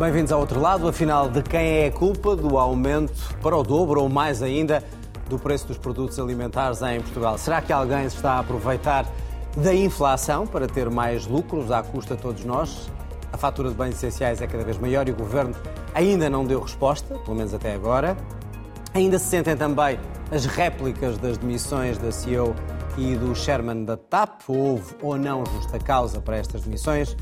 Bem-vindos ao outro lado. Afinal, de quem é a culpa do aumento para o dobro ou mais ainda do preço dos produtos alimentares em Portugal? Será que alguém se está a aproveitar da inflação para ter mais lucros à custa de todos nós? A fatura de bens essenciais é cada vez maior e o governo ainda não deu resposta, pelo menos até agora. Ainda se sentem também as réplicas das demissões da CEO e do chairman da TAP. Houve ou não justa causa para estas demissões?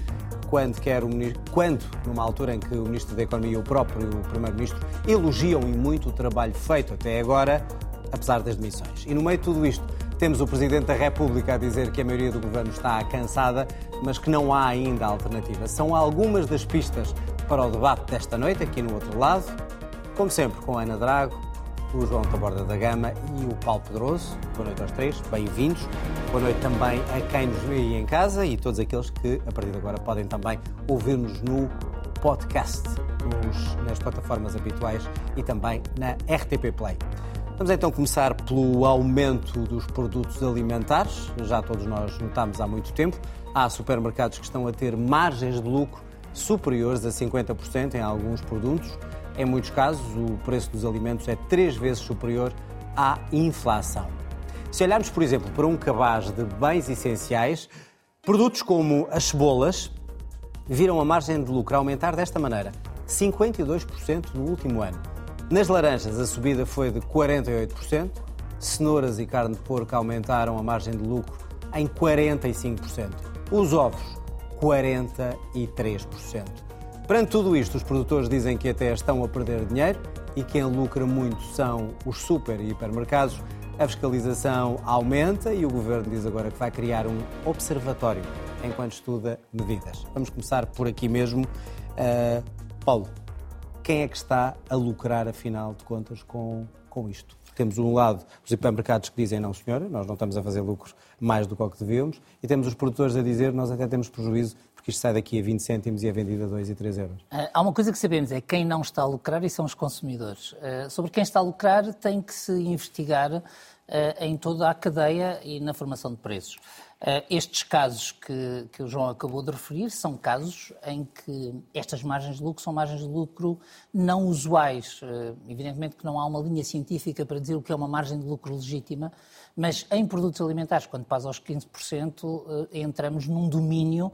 Quando, quer o, quando, numa altura em que o Ministro da Economia e o próprio Primeiro-Ministro elogiam e muito o trabalho feito até agora, apesar das demissões. E no meio de tudo isto, temos o Presidente da República a dizer que a maioria do Governo está cansada, mas que não há ainda alternativa. São algumas das pistas para o debate desta noite, aqui no outro lado. Como sempre, com Ana Drago, o João Taborda da Gama e o Paulo Pedroso. Boa noite aos três, bem-vindos. Boa noite também a quem nos vê aí em casa e todos aqueles que, a partir de agora, podem também ouvir-nos no podcast, nos, nas plataformas habituais e também na RTP Play. Vamos então começar pelo aumento dos produtos alimentares. Já todos nós notamos há muito tempo. Há supermercados que estão a ter margens de lucro superiores a 50% em alguns produtos. Em muitos casos, o preço dos alimentos é três vezes superior à inflação. Se olharmos, por exemplo, para um cabaz de bens essenciais, produtos como as cebolas viram a margem de lucro aumentar desta maneira: 52% no último ano. Nas laranjas, a subida foi de 48%, cenouras e carne de porco aumentaram a margem de lucro em 45%. Os ovos, 43%. Perante tudo isto, os produtores dizem que até estão a perder dinheiro e quem lucra muito são os super e hipermercados. A fiscalização aumenta e o governo diz agora que vai criar um observatório enquanto estuda medidas. Vamos começar por aqui mesmo. Uh, Paulo, quem é que está a lucrar, afinal de contas, com, com isto? Temos, um lado, os hipermercados que dizem não, senhora, nós não estamos a fazer lucros mais do que o que devíamos, e temos os produtores a dizer nós até temos prejuízo porque isto sai daqui a 20 cêntimos e é vendido a 2 e 3 euros. Ah, há uma coisa que sabemos, é quem não está a lucrar e são os consumidores. Ah, sobre quem está a lucrar tem que se investigar ah, em toda a cadeia e na formação de preços. Estes casos que, que o João acabou de referir são casos em que estas margens de lucro são margens de lucro não usuais. Evidentemente que não há uma linha científica para dizer o que é uma margem de lucro legítima, mas em produtos alimentares, quando passa aos 15%, entramos num domínio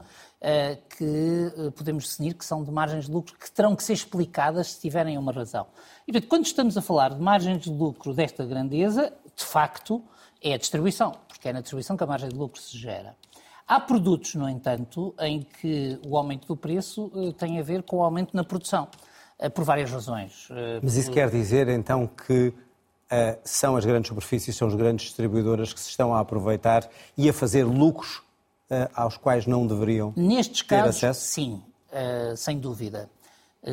eh, que eh, podemos definir que são de margens de lucro que terão que ser explicadas se tiverem uma razão. E, portanto, quando estamos a falar de margens de lucro desta grandeza, de facto, é a distribuição, porque é na distribuição que a margem de lucro se gera. Há produtos, no entanto, em que o aumento do preço eh, tem a ver com o aumento na produção, por várias razões. Mas isso quer dizer, então, que são as grandes superfícies, são as grandes distribuidoras que se estão a aproveitar e a fazer lucros uh, aos quais não deveriam Nestes ter casos, acesso? sim, uh, sem dúvida.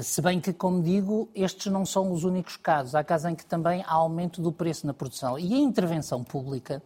Se bem que, como digo, estes não são os únicos casos. Há casos em que também há aumento do preço na produção. E a intervenção pública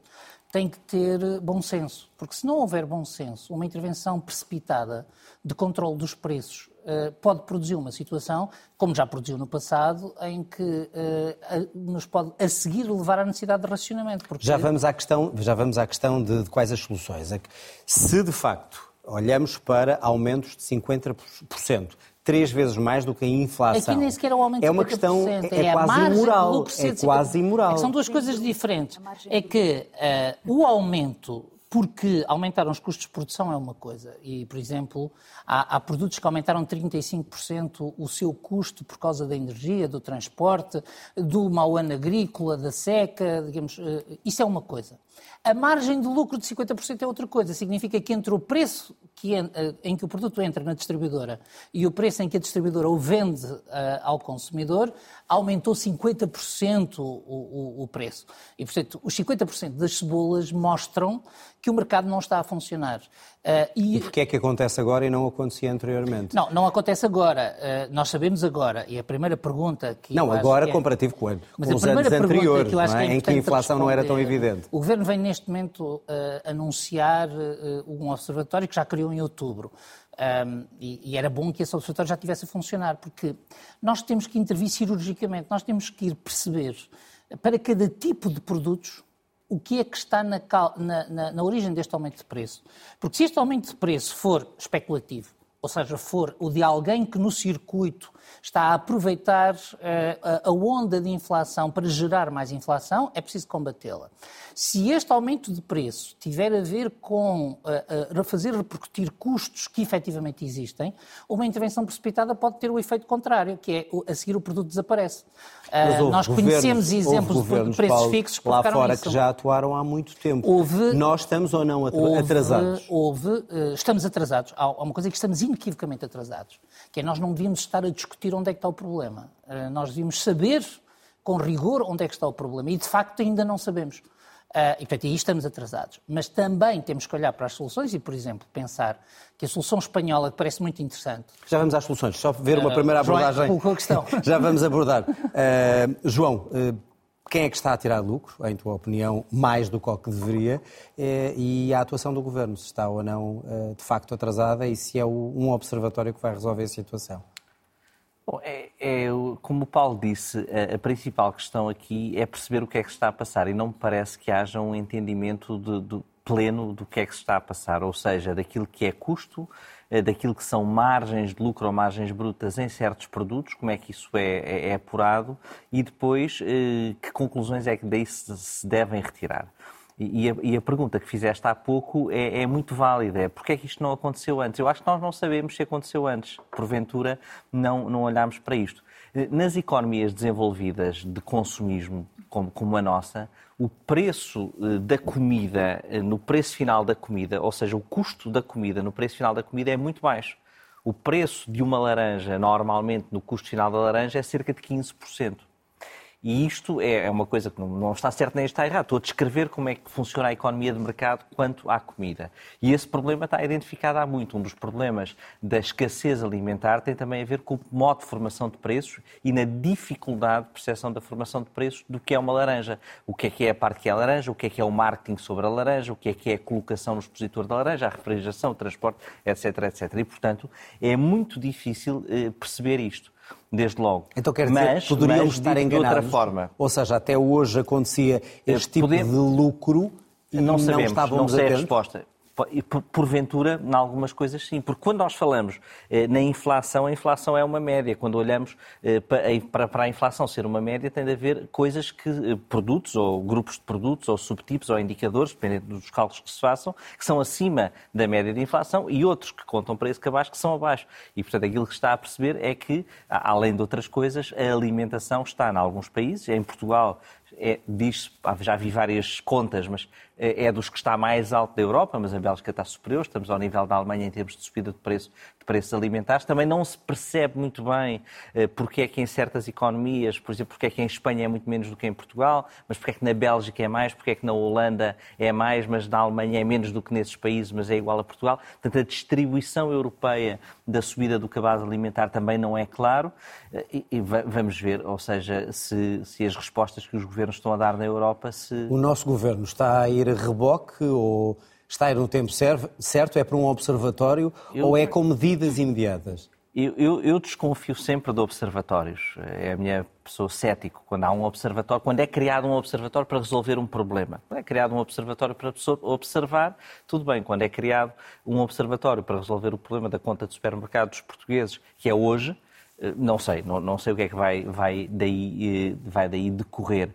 tem que ter bom senso, porque se não houver bom senso, uma intervenção precipitada de controle dos preços uh, pode produzir uma situação, como já produziu no passado, em que uh, nos pode a seguir levar à necessidade de racionamento. Porque... Já vamos à questão, já vamos à questão de, de quais as soluções. É que, se de facto olhamos para aumentos de 50%, três vezes mais do que a inflação. Aqui nem sequer é o aumento de É uma questão, é, é, quase imoral. É quase imoral. É são duas coisas diferentes. É que uh, o aumento porque aumentaram os custos de produção é uma coisa. E, por exemplo, há, há, produtos que aumentaram 35% o seu custo por causa da energia, do transporte, do mau ano agrícola, da seca, digamos, uh, isso é uma coisa. A margem de lucro de 50% é outra coisa. Significa que entre o preço que, eh, em que o produto entra na distribuidora e o preço em que a distribuidora o vende uh, ao consumidor, aumentou 50% o, o, o, preço. E, portanto, os 50% das cebolas mostram que o mercado não está a funcionar. Uh, e... e porquê é que acontece agora e não acontecia anteriormente? Não, não acontece agora. Uh, nós sabemos agora, e a primeira pergunta que. Não, agora é... comparativo com, com os anos anteriores, que é, é em que a inflação não era tão evidente. O Governo vem neste momento uh, anunciar um observatório que já criou em outubro. Um, e, e, era bom que esse observatório já tivesse a funcionar, porque nós temos que intervir cirurgicamente, nós temos que ir perceber para cada tipo de produtos o que é que está na, na, na, na, origem deste aumento de preço. Porque se este aumento de preço for especulativo, ou seja, for o de alguém que no circuito está a aproveitar uh, a onda de inflação para gerar mais inflação, é preciso combatê-la. Se este aumento de preço tiver a ver com uh, uh, fazer repercutir custos que efetivamente existem, uma intervenção precipitada pode ter o efeito contrário, que é a seguir o produto desaparece. Nós conhecemos exemplos de preços Paulo, fixos que lá fora isso. que já atuaram há muito tempo. Houve, nós estamos ou não atrasados? Houve, houve estamos atrasados. Há uma coisa que estamos inequivocamente atrasados, que é nós não devíamos estar a discutir onde é que está o problema. Uh, nós devíamos saber com rigor onde é que está o problema e de facto ainda não sabemos. Uh, e, portanto, aí estamos atrasados. Mas também temos que olhar para as soluções e, por exemplo, pensar que a solução espanhola, que parece muito interessante. Já vamos às soluções, só ver uma uh, primeira abordagem. João, a questão. Já vamos abordar. Uh, João, quem é que está a tirar lucro, em tua opinião, mais do que o que deveria, e a atuação do governo, se está ou não de facto atrasada e se é um observatório que vai resolver a situação? Bom, é, é, como o Paulo disse, a, a, principal questão aqui é perceber o que é que está a passar e não me parece que haja um entendimento de, de pleno do que é que se está a passar, ou seja, daquilo que é custo, eh, daquilo que são margens de lucro ou margens brutas em certos produtos, como é que isso é, é, é apurado e depois eh, que conclusões é que daí se, se devem retirar. E a, e a, pergunta que fizeste há pouco é, é muito válida. É porque é que isto não aconteceu antes? Eu acho que nós não sabemos se aconteceu antes. Porventura, não, não olhámos para isto. Nas economias desenvolvidas de consumismo, como, como a nossa, o preço eh, da comida, eh, no preço final da comida, ou seja, o custo da comida no preço final da comida é muito baixo. O preço de uma laranja, normalmente, no custo final da laranja, é cerca de 15%. E isto é, é uma coisa que não está certo nem está errado. Estou a descrever como é que funciona a economia de mercado quanto à comida. E esse problema está identificado há muito. Um dos problemas da escassez alimentar tem também a ver com o modo de formação de preços e na dificuldade de percepção da formação de preços do que é uma laranja. O que é que é a parte que é a laranja, o que é que é o marketing sobre a laranja, o que é que é a colocação no expositor da laranja, a refrigeração, o transporte, etc, etc. E, portanto, é muito difícil eh, perceber isto desde logo. Então quer dizer mas, poderiam estar enganados. De outra forma. Ou seja, até hoje acontecia este tipo de lucro e não, sabemos, não estávamos não sei a resposta porventura, em algumas coisas sim. Porque quando nós falamos eh, na inflação, a inflação é uma média. Quando olhamos eh, para, a inflação ser uma média, tem de haver coisas que, eh, produtos, ou grupos de produtos, ou subtipos, ou indicadores, dependendo dos cálculos que se façam, que são acima da média de inflação e outros que contam para esse cabaz que são abaixo. E, portanto, aquilo que está a perceber é que, além de outras coisas, a alimentação está em alguns países. Em Portugal é, diz já vi várias contas, mas é, é dos que está mais alto da Europa, mas a Bélgica está superior, estamos ao nível da Alemanha em termos de subida de preço preços alimentares. Também não se percebe muito bem uh, porque é que em certas economias, por exemplo, porque é que em Espanha é muito menos do que em Portugal, mas porque é que na Bélgica é mais, porque é que na Holanda é mais, mas na Alemanha é menos do que nesses países, mas é igual a Portugal. Portanto, a distribuição europeia da subida do cabaz alimentar também não é claro. Uh, e, e, vamos ver, ou seja, se, se as respostas que os governos estão a dar na Europa se... O nosso governo está a ir a reboque ou está a ir no tempo certo? É para um observatório eu, ou é com medidas imediatas? Eu, eu, eu, desconfio sempre de observatórios. É a minha pessoa cético quando há um observatório, quando é criado um observatório para resolver um problema. Quando é criado um observatório para observar, tudo bem. Quando é criado um observatório para resolver o problema da conta de supermercado dos portugueses, que é hoje, eh, não sei, não, não sei o que é que vai, vai, daí, eh, vai daí decorrer.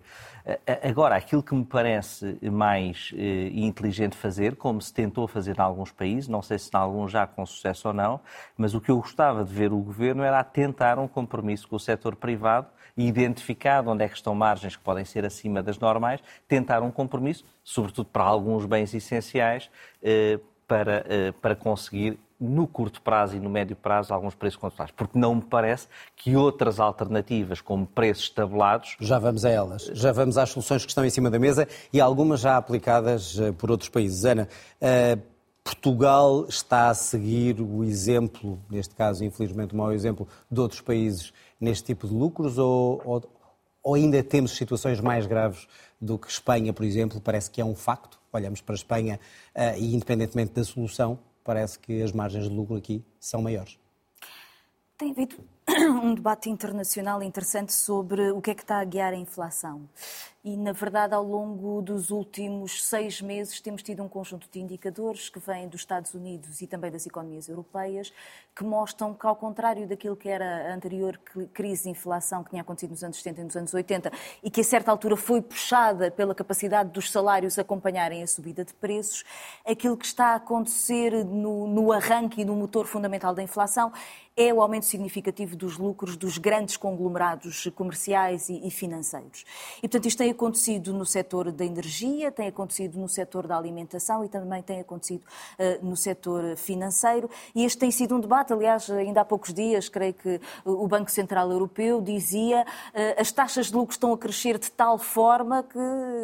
Agora, aquilo que me parece mais eh, inteligente fazer, como se tentou fazer em alguns países, não sei se em alguns já com sucesso ou não, mas o que eu gostava de ver o governo era tentar um compromisso com o setor privado e identificar onde é que estão margens que podem ser acima das normais, tentar um compromisso, sobretudo para alguns bens essenciais, eh, para, eh, para conseguir no curto prazo e no médio prazo alguns preços controlados, porque não me parece que outras alternativas, como preços tabulados... Já vamos a elas, já vamos às soluções que estão em cima da mesa e algumas já aplicadas eh, por outros países. Ana, uh, Portugal está a seguir o exemplo, neste caso, infelizmente, o mau exemplo de outros países neste tipo de lucros ou, ou, ou ainda temos situações mais graves do que Espanha, por exemplo? Parece que é um facto. Olhamos para a Espanha uh, e, independentemente da solução, parece que as margens de lucro aqui são maiores. Tem havido um debate internacional interessante sobre o que é que está a guiar a inflação. E, na verdade, ao longo dos últimos seis meses, temos tido um conjunto de indicadores que vêm dos Estados Unidos e também das economias europeias, que mostram que, ao contrário daquilo que era a anterior crise de inflação que tinha acontecido nos anos 70 e nos anos 80 e que, a certa altura, foi puxada pela capacidade dos salários acompanharem a subida de preços, aquilo que está a acontecer no, no arranque e no motor fundamental da inflação é o aumento significativo dos lucros dos grandes conglomerados comerciais e, e financeiros. E, portanto, isto tem acontecido no setor da energia, tem acontecido no setor da alimentação e também tem acontecido uh, no setor financeiro. E este tem sido um debate, aliás, ainda há poucos dias, creio que o Banco Central Europeu dizia uh, as taxas de lucro estão a crescer de tal forma que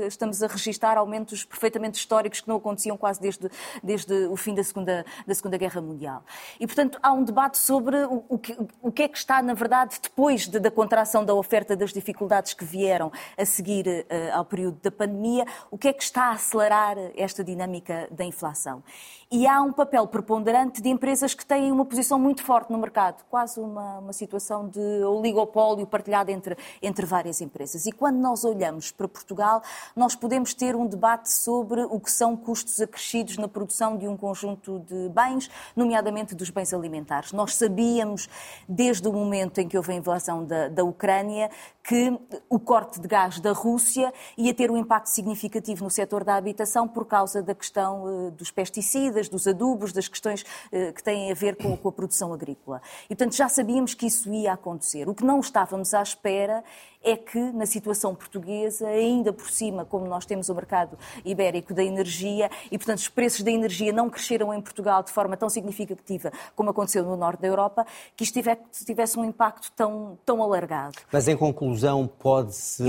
estamos a registrar aumentos perfeitamente históricos que não aconteciam quase desde, desde o fim da Segunda, da Segunda Guerra Mundial. E, portanto, há um debate sobre o, o, que, o que é que está, na verdade, depois de, da contração da oferta das dificuldades que vieram a seguir uh, ao período da pandemia, o que é que está a acelerar esta dinâmica da inflação. E há um papel preponderante de empresas que têm uma posição muito forte no mercado, quase uma, uma situação de oligopólio partilhado entre, entre várias empresas. E quando nós olhamos para Portugal, nós podemos ter um debate sobre o que são custos acrescidos na produção de um conjunto de bens, nomeadamente dos bens alimentares. Nós sabíamos, desde o momento em que houve a invasão da, da Ucrânia, que o corte de gás da Rússia ia ter um impacto significativo no setor da habitação por causa da questão uh, dos pesticidas, dos adubos, das questões uh, que têm a ver com, com, a produção agrícola. E, portanto, já sabíamos que isso ia acontecer. O que não estávamos à espera é que na situação portuguesa, ainda por cima, como nós temos o mercado ibérico da energia e, portanto, os preços da energia não cresceram em Portugal de forma tão significativa como aconteceu no norte da Europa, que isto tivesse um impacto tão, tão alargado. Mas, em conclusão, pode-se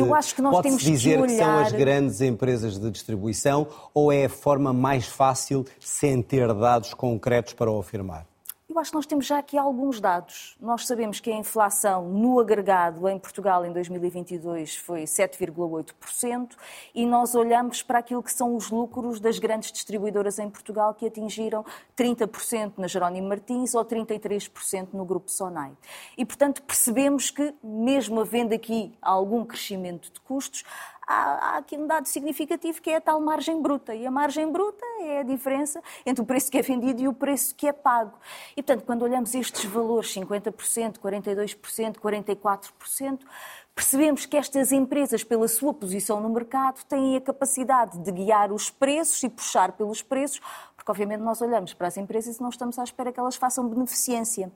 pode dizer que, olhar... que são as grandes empresas de distribuição ou é a forma mais fácil sem ter dados concretos para o afirmar? Eu acho que nós temos já aqui alguns dados. Nós sabemos que a inflação no agregado em Portugal em 2022 foi 7,8% e nós olhamos para aquilo que são os lucros das grandes distribuidoras em Portugal que atingiram 30% na Jerónimo Martins ou 33% no Grupo Sonai. E, portanto, percebemos que, mesmo havendo aqui algum crescimento de custos, há, há aqui um dado significativo que é a tal margem bruta. E a margem bruta é a diferença entre o preço que é vendido e o preço que é pago. E, portanto, quando olhamos estes valores, 50%, 42%, 44%, percebemos que estas empresas, pela sua posição no mercado, têm a capacidade de guiar os preços e puxar pelos preços porque obviamente nós olhamos para as empresas e não estamos à espera que elas façam beneficência.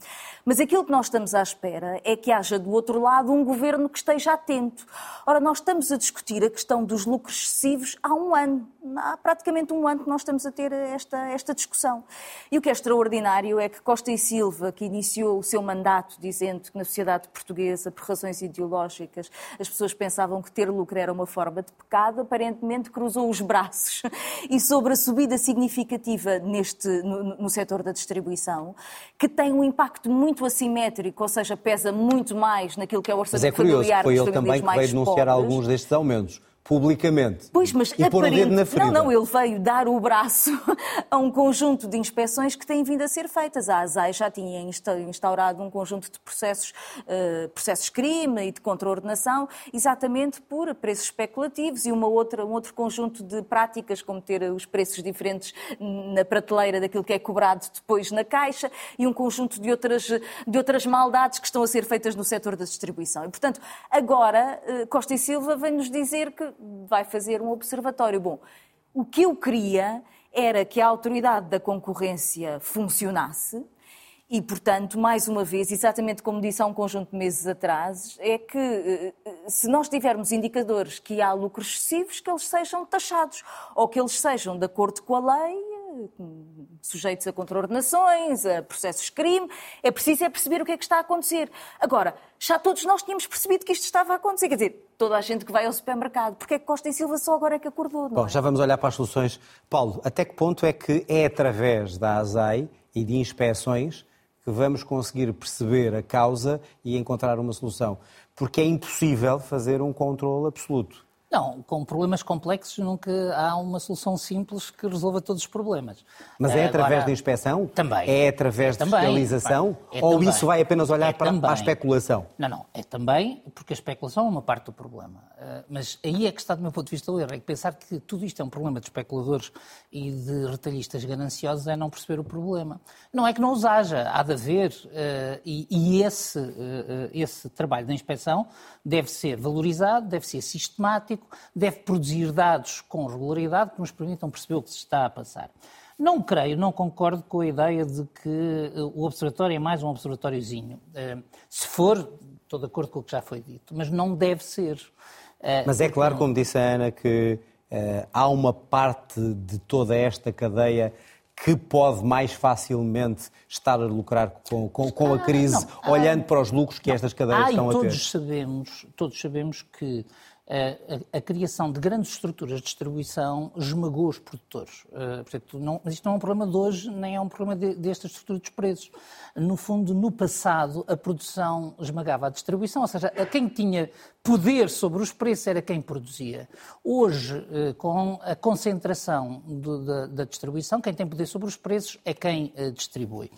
Mas aquilo que nós estamos à espera é que haja do outro lado um governo que esteja atento. Ora, nós estamos a discutir a questão dos lucros excessivos há um ano. Há praticamente um ano que nós estamos a ter esta, esta discussão. E o que é extraordinário é que Costa e Silva, que iniciou o seu mandato dizendo que na sociedade portuguesa, por razões ideológicas, as pessoas pensavam que ter lucro era uma forma de pecado, aparentemente cruzou os braços e sobre a subida significativa neste, no, no setor da distribuição, que tem um impacto muito assimétrico, ou seja, pesa muito mais naquilo que é o orçamento Mas é curioso, foi ele também que veio denunciar pobres. alguns destes aumentos publicamente. Pois, mas e pôr o dedo na ferida. Não, não, ele veio dar o braço a um conjunto de inspeções que têm vindo a ser feitas. A ASAI já tinha instaurado um conjunto de processos, uh, processos crime e de contraordenação, exatamente por preços especulativos e uma outra, um outro conjunto de práticas, como ter os preços diferentes na prateleira daquilo que é cobrado depois na caixa e um conjunto de outras, de outras maldades que estão a ser feitas no setor da distribuição. E, portanto, agora uh, Costa e Silva vem-nos dizer que vai fazer um observatório. Bom, o que eu queria era que a autoridade da concorrência funcionasse. E, portanto, mais uma vez, exatamente como disse há um conjunto de meses atrás, é que eh, se nós tivermos indicadores que há lucros excessivos, que eles sejam taxados ou que eles sejam de acordo com a lei sujeitos a contraordenações, a processos de crime. É preciso é perceber o que é que está a acontecer. Agora, já todos nós tínhamos percebido que isto estava a acontecer. Quer dizer, toda a gente que vai ao supermercado. Porque é que Costa e Silva só agora é que acordou? Bom, é? já vamos olhar para as soluções. Paulo, até que ponto é que é através da ASAI e de inspeções que vamos conseguir perceber a causa e encontrar uma solução? Porque é impossível fazer um controle absoluto. Não, com problemas complexos nunca há uma solução simples que resolva todos os problemas. Mas é através Agora, da inspeção? Também. É através é de fiscalização? É ou também. isso vai apenas olhar é para, a especulação? Não, não. É também, porque a especulação é uma parte do problema. Uh, mas aí é que está, do meu ponto de vista, o erro. É que pensar que tudo isto é um problema de especuladores e de retalhistas gananciosos é não perceber o problema. Não é que não os haja, há de haver. Uh, e, e esse, uh, esse trabalho da inspeção deve ser valorizado, deve ser sistemático, deve produzir dados com regularidade que nos permitam perceber o que se está a passar. Não creio, não concordo com a ideia de que eh, o observatório é mais um observatóriozinho. Eh, se for, estou de acordo com o que já foi dito, mas não deve ser. Eh, mas é claro, como disse a Ana, que há uma parte de toda esta cadeia que pode mais facilmente estar a lucrar com, com, com a ah, crise, não, olhando para os lucros que estas cadeias ah, estão a ter? Todos sabemos, todos sabemos que a, a, criação de grandes estruturas de distribuição esmagou os produtores. Uh, portanto, não, isto não é um problema de hoje, nem é um problema de, desta estrutura dos preços. No fundo, no passado, a produção esmagava a distribuição, ou seja, quem tinha poder sobre os preços era quem produzia. Hoje, uh, com a concentração do, da, da, distribuição, quem tem poder sobre os preços é quem uh, distribui.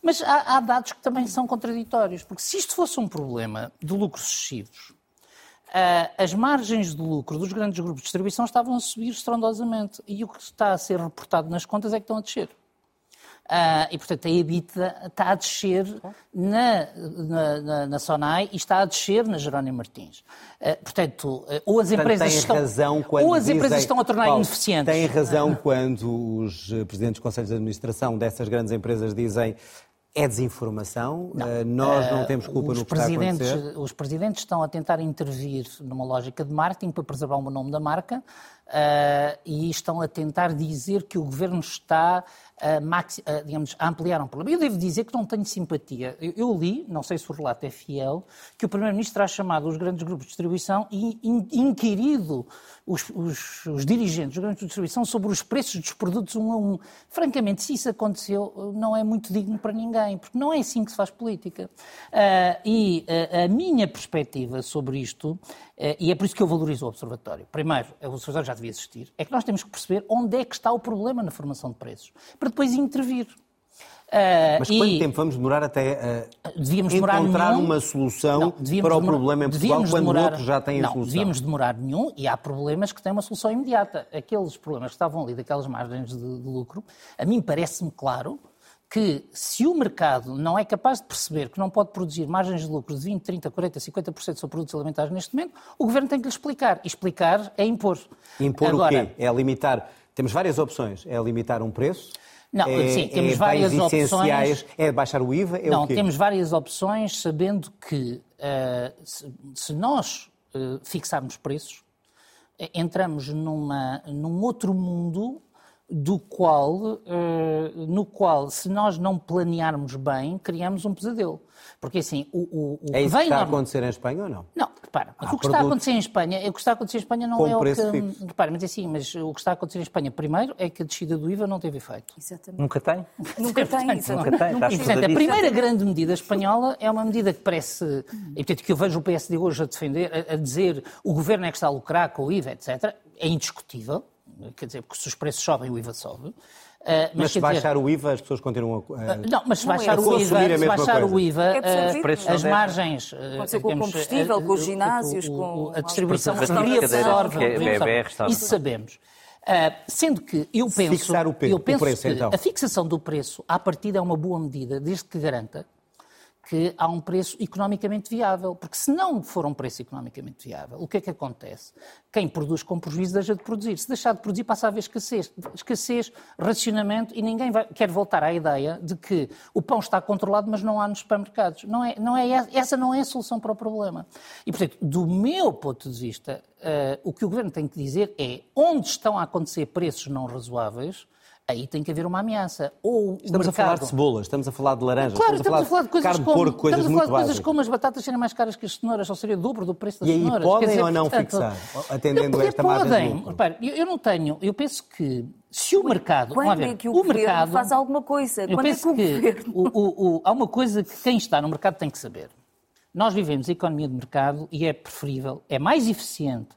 Mas há, há dados que também são contraditórios, porque se isto fosse um problema de lucros excessivos, as margens de lucro dos grandes grupos de distribuição estavam a subir estrondosamente e o que está a ser reportado nas contas é que estão a descer. Uh, e, portanto, a EBITDA está a descer na, na, na, na, Sonai e está a descer na Jerónimo Martins. Uh, portanto, ou as empresas estão, razão quando ou as dizem, empresas estão a tornar Paulo, ineficientes. Tem razão quando os presidentes dos conselhos de administração dessas grandes empresas dizem é desinformação? Não. Uh, nós não temos culpa uh, no que está a acontecer? Os presidentes estão a tentar intervir numa lógica de marketing para preservar o nome da marca uh, e estão a tentar dizer que o governo está a, maxi, a, digamos, a ampliar um problema. Eu devo dizer que não tenho simpatia. Eu, eu li, não sei se o relato é fiel, que o Primeiro-Ministro terá chamado os grandes grupos de distribuição e in, inquirido os, os, os, dirigentes dos grandes grupos de distribuição sobre os preços dos produtos um a um. Francamente, se isso aconteceu, não é muito digno para ninguém, porque não é assim que se faz política. Uh, e uh, a minha perspectiva sobre isto, e é por isso que eu valorizo o Observatório. Primeiro, o Observatório já devia existir, é que nós temos que perceber onde é que está o problema na formação de preços, para depois intervir. Uh, Mas quanto e... tempo vamos demorar até uh, devíamos encontrar nenhum... uma solução não, para o problema em Portugal quando demorar... outros já têm não, a solução? Não, devíamos demorar nenhum e há problemas que têm uma solução imediata. Aqueles problemas que estavam ali daquelas margens de, de lucro, a mim parece-me claro que se o mercado não é capaz de perceber que não pode produzir margens de lucro de 20, 30, 40, 50% sobre produtos alimentares neste momento, o governo tem que lhe explicar. E explicar é impor. Impor Agora, o quê? É limitar. Temos várias opções. É limitar um preço, não, é, sim, temos é várias opções. É baixar o IVA? É não, o quê? temos várias opções, sabendo que uh, se, se, nós uh, fixarmos preços, uh, entramos numa, num outro mundo do qual, no qual, se nós não planearmos bem, criamos um pesadelo. Porque assim, o, o, o é isso que está a acontecer em Espanha ou não? Não, repara, o que está a acontecer em Espanha, o que está a acontecer em Espanha não é o que. Fixo. Repara, mas é assim, mas o que está a acontecer em Espanha, primeiro, é que a descida do IVA não teve efeito. Exatamente. Nunca tem? Nunca tem, Nunca tem. Nunca portanto, a primeira grande medida espanhola é uma medida que parece. E portanto, que eu vejo o PSD hoje a defender, a, a dizer o governo é que está a lucrar com o IVA, etc. É indiscutível. Quer dizer, porque se os preços sobem, o IVA sobe. Uh, mas, mas se baixar dizer... o IVA, as pessoas continuam a. Uh, não, mas se baixar, não é. o, IVA, se baixar o IVA, uh, as margens. Pode ser com o combustível, com os ginásios, com. A distribuição absorve. Isso sabemos. sendo que eu penso, Fixar o, eu penso preço, que então. a fixação do preço, à partida, é uma boa medida, desde que garanta que há um preço economicamente viável. Porque se não for um preço economicamente viável, o que é que acontece? Quem produz com prejuízo deixa de produzir. Se deixar de produzir, passa a haver escassez. Escassez, racionamento, e ninguém vai, quer voltar à ideia de que o pão está controlado, mas não há nos supermercados. Não é, não é, essa não é a solução para o problema. E, portanto, do meu ponto de vista, uh, o que o Governo tem que dizer é onde estão a acontecer preços não razoáveis, aí tem que haver uma ameaça. Ou estamos mercado... a falar de cebolas, estamos a falar de laranjas, claro, estamos, estamos a falar de, coisas carne, como, porco, coisas estamos a falar de coisas como as batatas serem mais caras que as cenouras, ou seria o dobro do preço das e aí cenouras. podem dizer, ou não portanto, fixar, atendendo não, esta podem. margem Repare, eu, eu não tenho, eu penso que se o mercado. Quando ver, é que o, o mercado faz alguma coisa? Eu Quando penso é que, o que o, o, há uma coisa que quem está no mercado tem que saber. Nós vivemos a economia de mercado e é preferível, é mais eficiente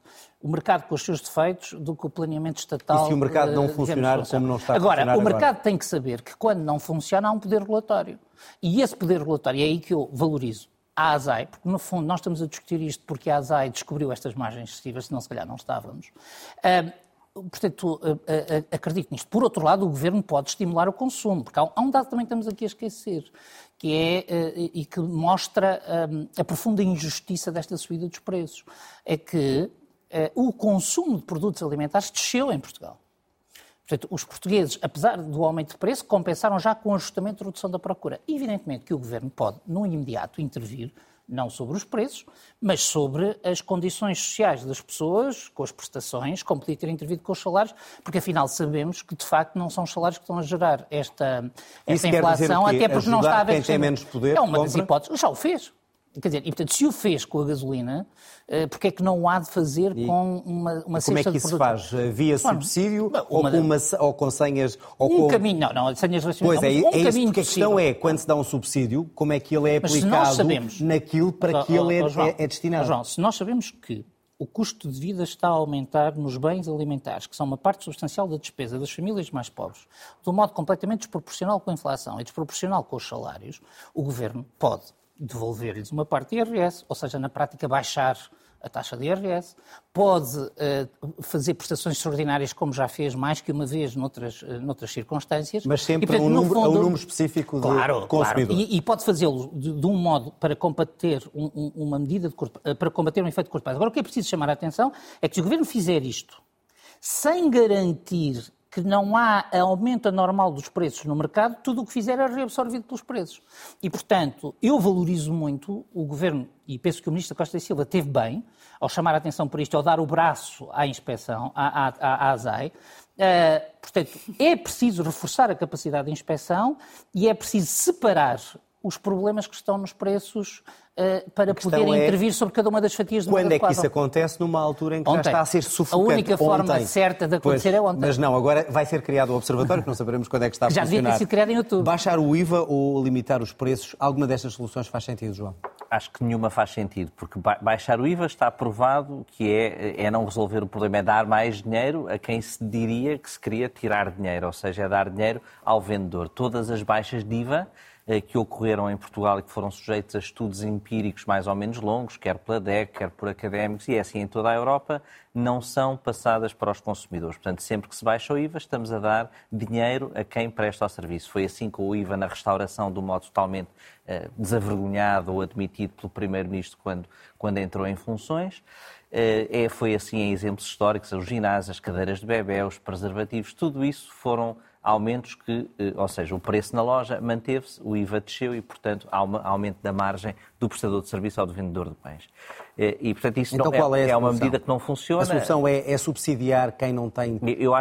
o mercado com os seus defeitos do que o planeamento estatal. E se o mercado não eh, funcionar digamos, como não está a agora, funcionar o mercado agora? tem que saber que quando não funciona há um poder regulatório. E esse poder regulatório é aí que eu valorizo a ASAI, porque no fundo nós estamos a discutir isto porque a ASAI descobriu estas margens excessivas, senão se calhar não estávamos. Ah, portanto, acredito nisto. Por outro lado, o governo pode estimular o consumo, porque há um- dado que também estamos aqui a esquecer, que é ah, e que mostra a profunda injustiça desta subida dos preços. É que o consumo de produtos alimentares desceu em Portugal. Portanto, os portugueses, apesar do aumento de preço, compensaram já com o ajustamento de redução da procura. Evidentemente que o governo pode, no imediato, intervir, não sobre os preços, mas sobre as condições sociais das pessoas, com as prestações, como podia ter intervido com os salários, porque afinal sabemos que de facto não são os salários que estão a gerar esta, esta inflação, até porque não está a haver quem tem menos poder, É uma das compra? hipóteses. Já o fez. Quer dizer, e portanto, se o fez com a gasolina, eh, porque é que não o há de fazer com uma, uma Como é cesta que de isso produtos? faz? Via Bom, subsídio ou, com uma, ou com senhas? Ou Um com... caminho, não, não, sem as relações, Pois não, é, mas um é isso, caminho porque a questão é, quando se dá um subsídio, como é que ele é aplicado sabemos- naquilo para que ele é, João, é- é destinado? João, se nós sabemos que o custo de vida está a aumentar nos bens alimentares, que são uma parte substancial da despesa das famílias mais pobres, de um modo completamente desproporcional com a inflação e desproporcional com os salários, o governo pode devolver-lhes uma parte de IRS, ou seja, na prática baixar a taxa de IRS, pode eh, fazer prestações extraordinárias, como já fez mais que uma vez noutras, eh, noutras circunstâncias. Mas sempre E, portanto, um número, a um fundo- número específico de Claro, consumidor. claro. E, e pode fazê-lo de, de um modo para combater um- um- uma medida de curto, eh, para combater um efeito de prazo. Agora, o que é preciso chamar a atenção é que se o governo fizer isto sem garantir que não há aumento anormal dos preços no mercado, tudo o que fizer é reabsorvido pelos preços. E, portanto, eu valorizo muito o governo, e penso que o ministro Costa e Silva teve bem, ao chamar a atenção por isto, ao dar o braço à inspeção, à, à, ASAI. Eh, portanto, é preciso reforçar a capacidade de inspeção e é preciso separar os problemas que estão nos preços eh, para poder é intervir sobre cada uma das fatias do Quando é que isso acontece? Numa altura em que já Ontem. está a ser sufocante. A única forma Ontem. certa de acontecer Pois, é ontem. Mas não, agora vai ser criado o observatório, que não saberemos quando é que está a Já devia ter funcionar. sido criado em outubro. Baixar o IVA ou limitar os preços, alguma destas soluções faz sentido, João? Acho que nenhuma faz sentido, porque ba- baixar o IVA está provado que é, é não resolver o problema, é dar mais dinheiro a quem se diria que se queria tirar dinheiro, ou seja, é dar dinheiro ao vendedor. Todas as baixas de IVA que ocorreram em Portugal e que foram sujeitos a estudos empíricos mais ou menos longos, quer pela DEC, quer por académicos, e é assim em toda a Europa, não são passadas para os consumidores. Portanto, sempre que se baixa o IVA, estamos a dar dinheiro a quem presta o serviço. Foi assim com o IVA na restauração, um modo totalmente eh, desavergonhado ou admitido pelo Primeiro-Ministro quando, quando entrou em funções. Eh, é, foi assim em exemplos históricos, os ginásios, as cadeiras de bebê, os preservativos, tudo isso foram aumentos que, eh, ou seja, o preço na loja manteve-se, o IVA desceu e, portanto, há um aumento da margem do prestador de serviço ao do vendedor de bens. Eh, E, portanto, isso Então não, qual é a é, uma medida que não funciona. A solução é, é subsidiar quem não tem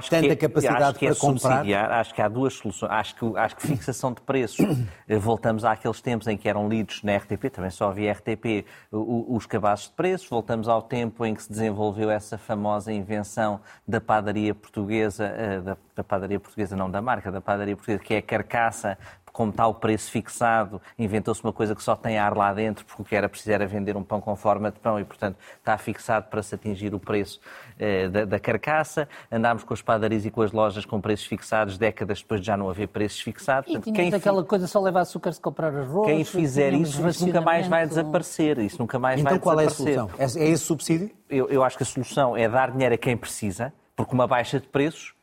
tanta é, capacidade é para comprar? subsidiar, acho que há duas soluções. Acho que, acho que fixação de preços, eh, voltamos àqueles tempos em que eram lidos na RTP, também só havia RTP, os cabazes de preços, voltamos ao tempo em que se desenvolveu essa famosa invenção da padaria portuguesa, eh, da, da padaria portuguesa, não da marca, da padaria portuguesa, que é a carcaça, como está o preço fixado, inventou-se uma coisa que só tem ar lá dentro, porque o que era preciso era vender um pão com forma de pão e, portanto, está fixado para se atingir o preço eh, da, da carcaça. Andámos com as padarias e com as lojas com preços fixados, décadas depois de já não haver preços fixados. E Portanto, tínhamos fi- aquela coisa só leva açúcar se comprar arroz. quem fizer isso, isso nunca mais vai desaparecer. Isso nunca mais Então vai qual é a desaparecer. solução? É, é esse subsídio? Eu, eu acho que a solução é dar dinheiro a quem precisa, porque uma baixa de preços,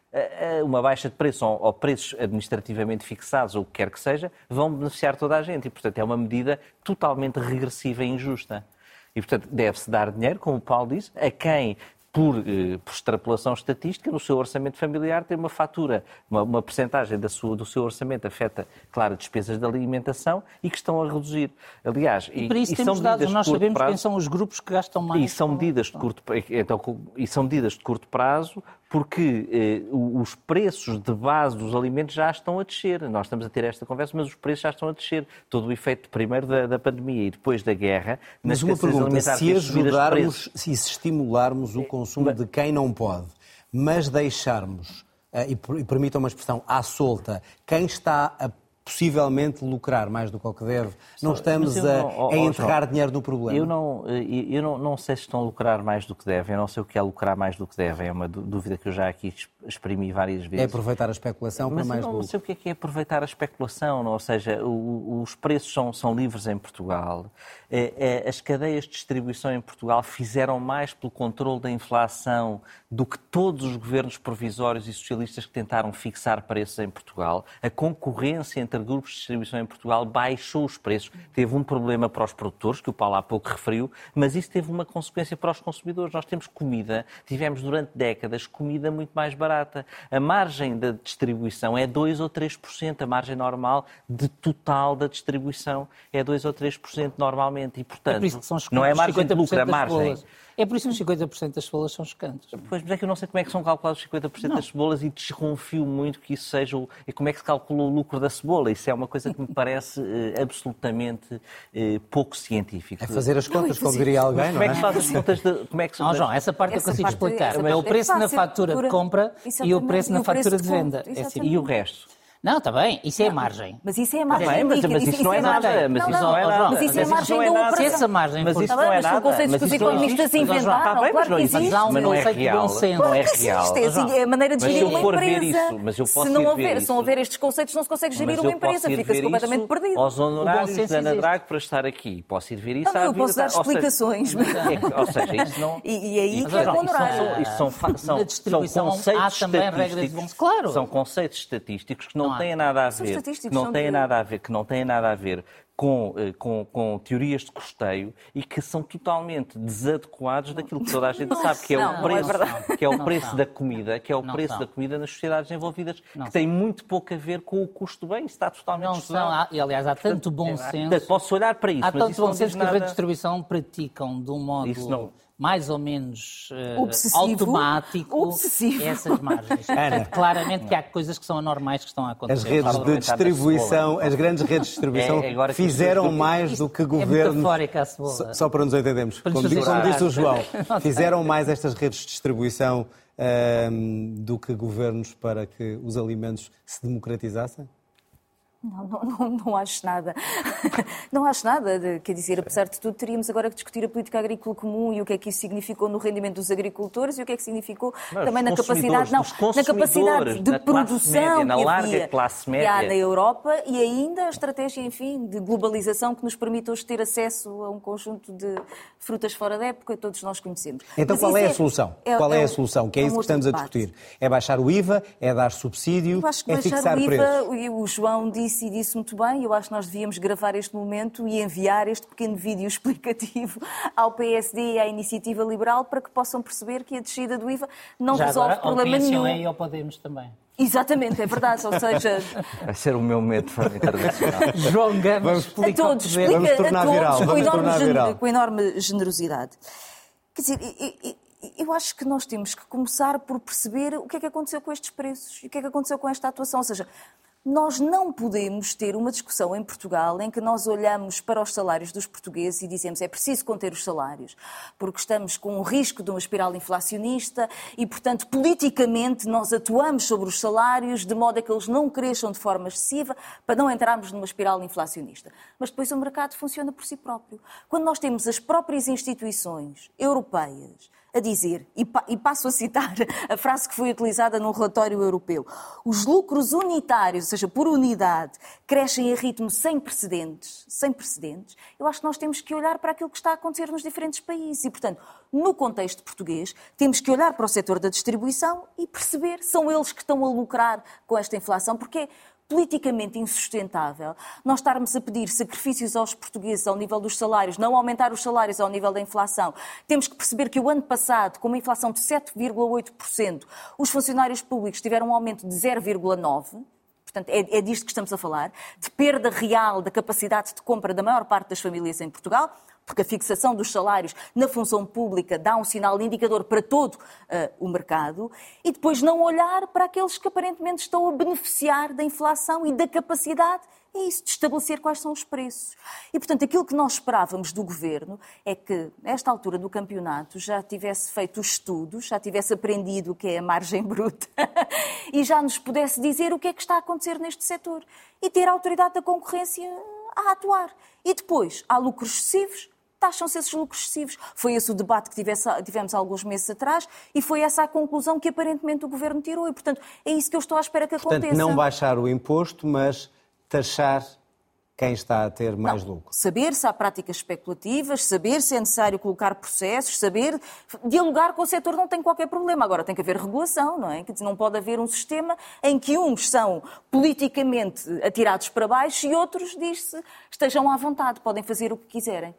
uma baixa de preço ou, ou preços administrativamente fixados, ou o que quer que seja, vão beneficiar toda a gente. E, portanto, é uma medida totalmente regressiva e injusta. E, portanto, deve-se dar dinheiro, como o Paulo disse, a quem, por, eh, por extrapolação estatística, no seu orçamento familiar tem uma fatura, uma, uma percentagem da sua, do seu orçamento afeta, claro, despesas de alimentação e que estão a reduzir. Aliás, E para isso e temos são dados, nós sabemos prazo. quem são os grupos que gastam mais. E são medidas de curto, então, e são medidas de curto prazo porque eh, os preços de base dos alimentos já estão a descer. Nós estamos a ter esta conversa, mas os preços já estão a descer. Todo o efeito primeiro da, da pandemia e depois da guerra. Mas uma pergunta, se ajudarmos e se estimularmos o consumo de quem não pode, mas deixarmos, eh, e e permitam uma expressão, à solta, quem está a possivelmente lucrar mais do que o que deve. Não estamos a, não, a, enterrar dinheiro no problema. Eu, não, eh, eu não, não sei se estão a lucrar mais do que devem, eu não sei o que é lucrar mais do que devem, é uma dúvida que eu já aqui exprimi várias vezes. É aproveitar a especulação Mas para mais lucro. Mas não sei o que é, que é aproveitar a especulação, não? ou seja, o, os preços são, são livres em Portugal, é, é, as cadeias de distribuição em Portugal fizeram mais pelo controle da inflação do que todos os governos provisórios e socialistas que tentaram fixar preços em Portugal. A concorrência entre grupos de distribuição em Portugal baixou os preços. Teve um problema para os produtores, que o Paulo há pouco referiu, mas isso teve uma consequência para os consumidores. Nós temos comida, tivemos durante décadas comida muito mais barata. A margem da distribuição é 2 ou 3%, a margem normal de total da distribuição é 2 ou 3% normalmente. E, portanto, é não é margem de lucro, a margem. É por isso que os 50% das cebolas são escantos. Pois, mas é que eu não sei como é que são calculados os 50% não. das cebolas e desconfio muito que isso seja o... E como é que se calcula o lucro da cebola? Isso é uma coisa que me parece uh, absolutamente uh, pouco científico. É fazer as contas, não, como diria alguém, não é? Como é que se faz as contas de... Como é que se... Não, João, essa parte essa eu consigo parte, explicar. É o preço é na fatura de compra e o preço na fatura de venda. É assim, e o resto? Não, está bem, isso é a margem. Mas isso é a margem. Bem, mas, mas, isso, não é nada. Mas isso não é nada. Mas isso é margem da operação. Se essa margem mas isso não é nada. São conceitos que os economistas inventaram. Mas não existe. Mas não é real. Não é real. É a maneira de gerir uma empresa. Mas eu posso Se não houver, se não houver estes conceitos, não se consegue gerir uma empresa. Fica-se completamente perdido. Aos honorários da Ana Drago para estar aqui. Posso ir ver isso à vida. Eu posso dar explicações. Ou seja, isso não... E aí que é honorário. Isso são conceitos estatísticos. Claro. São conceitos estatísticos que não têm nada a ver. Não têm nada a ver, que não têm nada a ver com, eh, com, com, teorias de custeio e que são totalmente desadequados daquilo que toda a gente não, sabe, que é não, o preço, é que é o preço da comida, que é o preço da comida nas sociedades envolvidas, que tem muito pouco a ver com o custo bem, isso está totalmente não são, E aliás, há tanto bom é, senso. Posso olhar para isso, há mas tanto bom senso que a redistribuição praticam de um modo mais ou menos uh, automático Obsessivo. essas margens. Ana. Claramente que há coisas que são anormais que estão a acontecer. As redes de distribuição, as grandes redes de distribuição é, fizeram mais do que governos. É a cebola. Só, só para nos entendermos. Como, como disse o João, fizeram mais estas redes de distribuição ehm, do que governos para que os alimentos se democratizassem? Não, não, não, não, acho nada. Não acho nada. Quer dizer, apesar de tudo, teríamos agora que discutir a política agrícola comum e o que é que isso significou no rendimento dos agricultores e o que é que significou Mas também na capacidade, não, na capacidade de produção média, na que larga havia, classe média. que há na Europa e ainda a estratégia, enfim, de globalização que nos permite hoje ter acesso a um conjunto de frutas fora da época, todos nós conhecemos. Então Mas qual é a é, solução? É, qual é, é a solução? Que é, é isso que estamos debate. a discutir? É baixar o IVA? É dar subsídio? Eu acho que é baixar fixar o IVA, preços? o João disse disse e disse muito bem. Eu acho que nós devíamos gravar este momento e enviar este pequeno vídeo explicativo ao PSD e à Iniciativa Liberal para que possam perceber que a descida do IVA não Já resolve agora, problema nenhum. E ao Podemos também. Exatamente, é verdade. Ou seja. Vai ser o meu medo de forma internacional. João Gamos vamos, explica a todos, explica vamos tornar a todos viral. Com, vamos enorme tornar viral. com enorme generosidade. Quer dizer, eu acho que nós temos que começar por perceber o que é que aconteceu com estes preços e o que é que aconteceu com esta atuação. Ou seja, nós não podemos ter uma discussão em Portugal em que nós olhamos para os salários dos portugueses e dizemos é preciso conter os salários, porque estamos com o risco de uma espiral inflacionista e, portanto, politicamente nós atuamos sobre os salários de modo a que eles não cresçam de forma excessiva para não entrarmos numa espiral inflacionista. Mas depois o mercado funciona por si próprio. Quando nós temos as próprias instituições europeias a dizer, e, pa e passo a citar a frase que foi utilizada num relatório europeu: os lucros unitários, ou seja, por unidade, crescem a ritmo sem precedentes, sem precedentes. Eu acho que nós temos que olhar para aquilo que está a acontecer nos diferentes países e, portanto, no contexto português, temos que olhar para o setor da distribuição e perceber são eles que estão a lucrar com esta inflação, porque politicamente insustentável nós estarmos a pedir sacrifícios aos portugueses ao nível dos salários, não aumentar os salários ao nível da inflação. Temos que perceber que o ano passado, com uma inflação de 7,8%, os funcionários públicos tiveram um aumento de 0,9%. Portanto, é, é disto que estamos a falar, de perda real da capacidade de compra da maior parte das famílias em Portugal porque a fixação dos salários na função pública dá um sinal indicador para todo uh, o mercado, e depois não olhar para aqueles que aparentemente estão a beneficiar da inflação e da capacidade é isso, de estabelecer quais são os preços. E, portanto, aquilo que nós esperávamos do governo é que, nesta altura do campeonato, já tivesse feito os estudos, já tivesse aprendido o que é a margem bruta e já nos pudesse dizer o que é que está a acontecer neste setor e ter a autoridade da concorrência a atuar. E depois, há lucros excessivos, taxam-se esses lucros excessivos. Foi esse o debate que tivemos alguns meses atrás e foi essa a conclusão que aparentemente o Governo tirou. E, portanto, é isso que eu estou à espera que portanto, aconteça. não baixar o imposto, mas taxar quem está a ter mais não. lucro. Saber se há práticas especulativas, saber se é necessário colocar processos, saber dialogar com o setor não tem qualquer problema. Agora tem que haver regulação, não é? Não pode haver um sistema em que uns são politicamente atirados para baixo e outros, diz-se, estejam à vontade, podem fazer o que quiserem.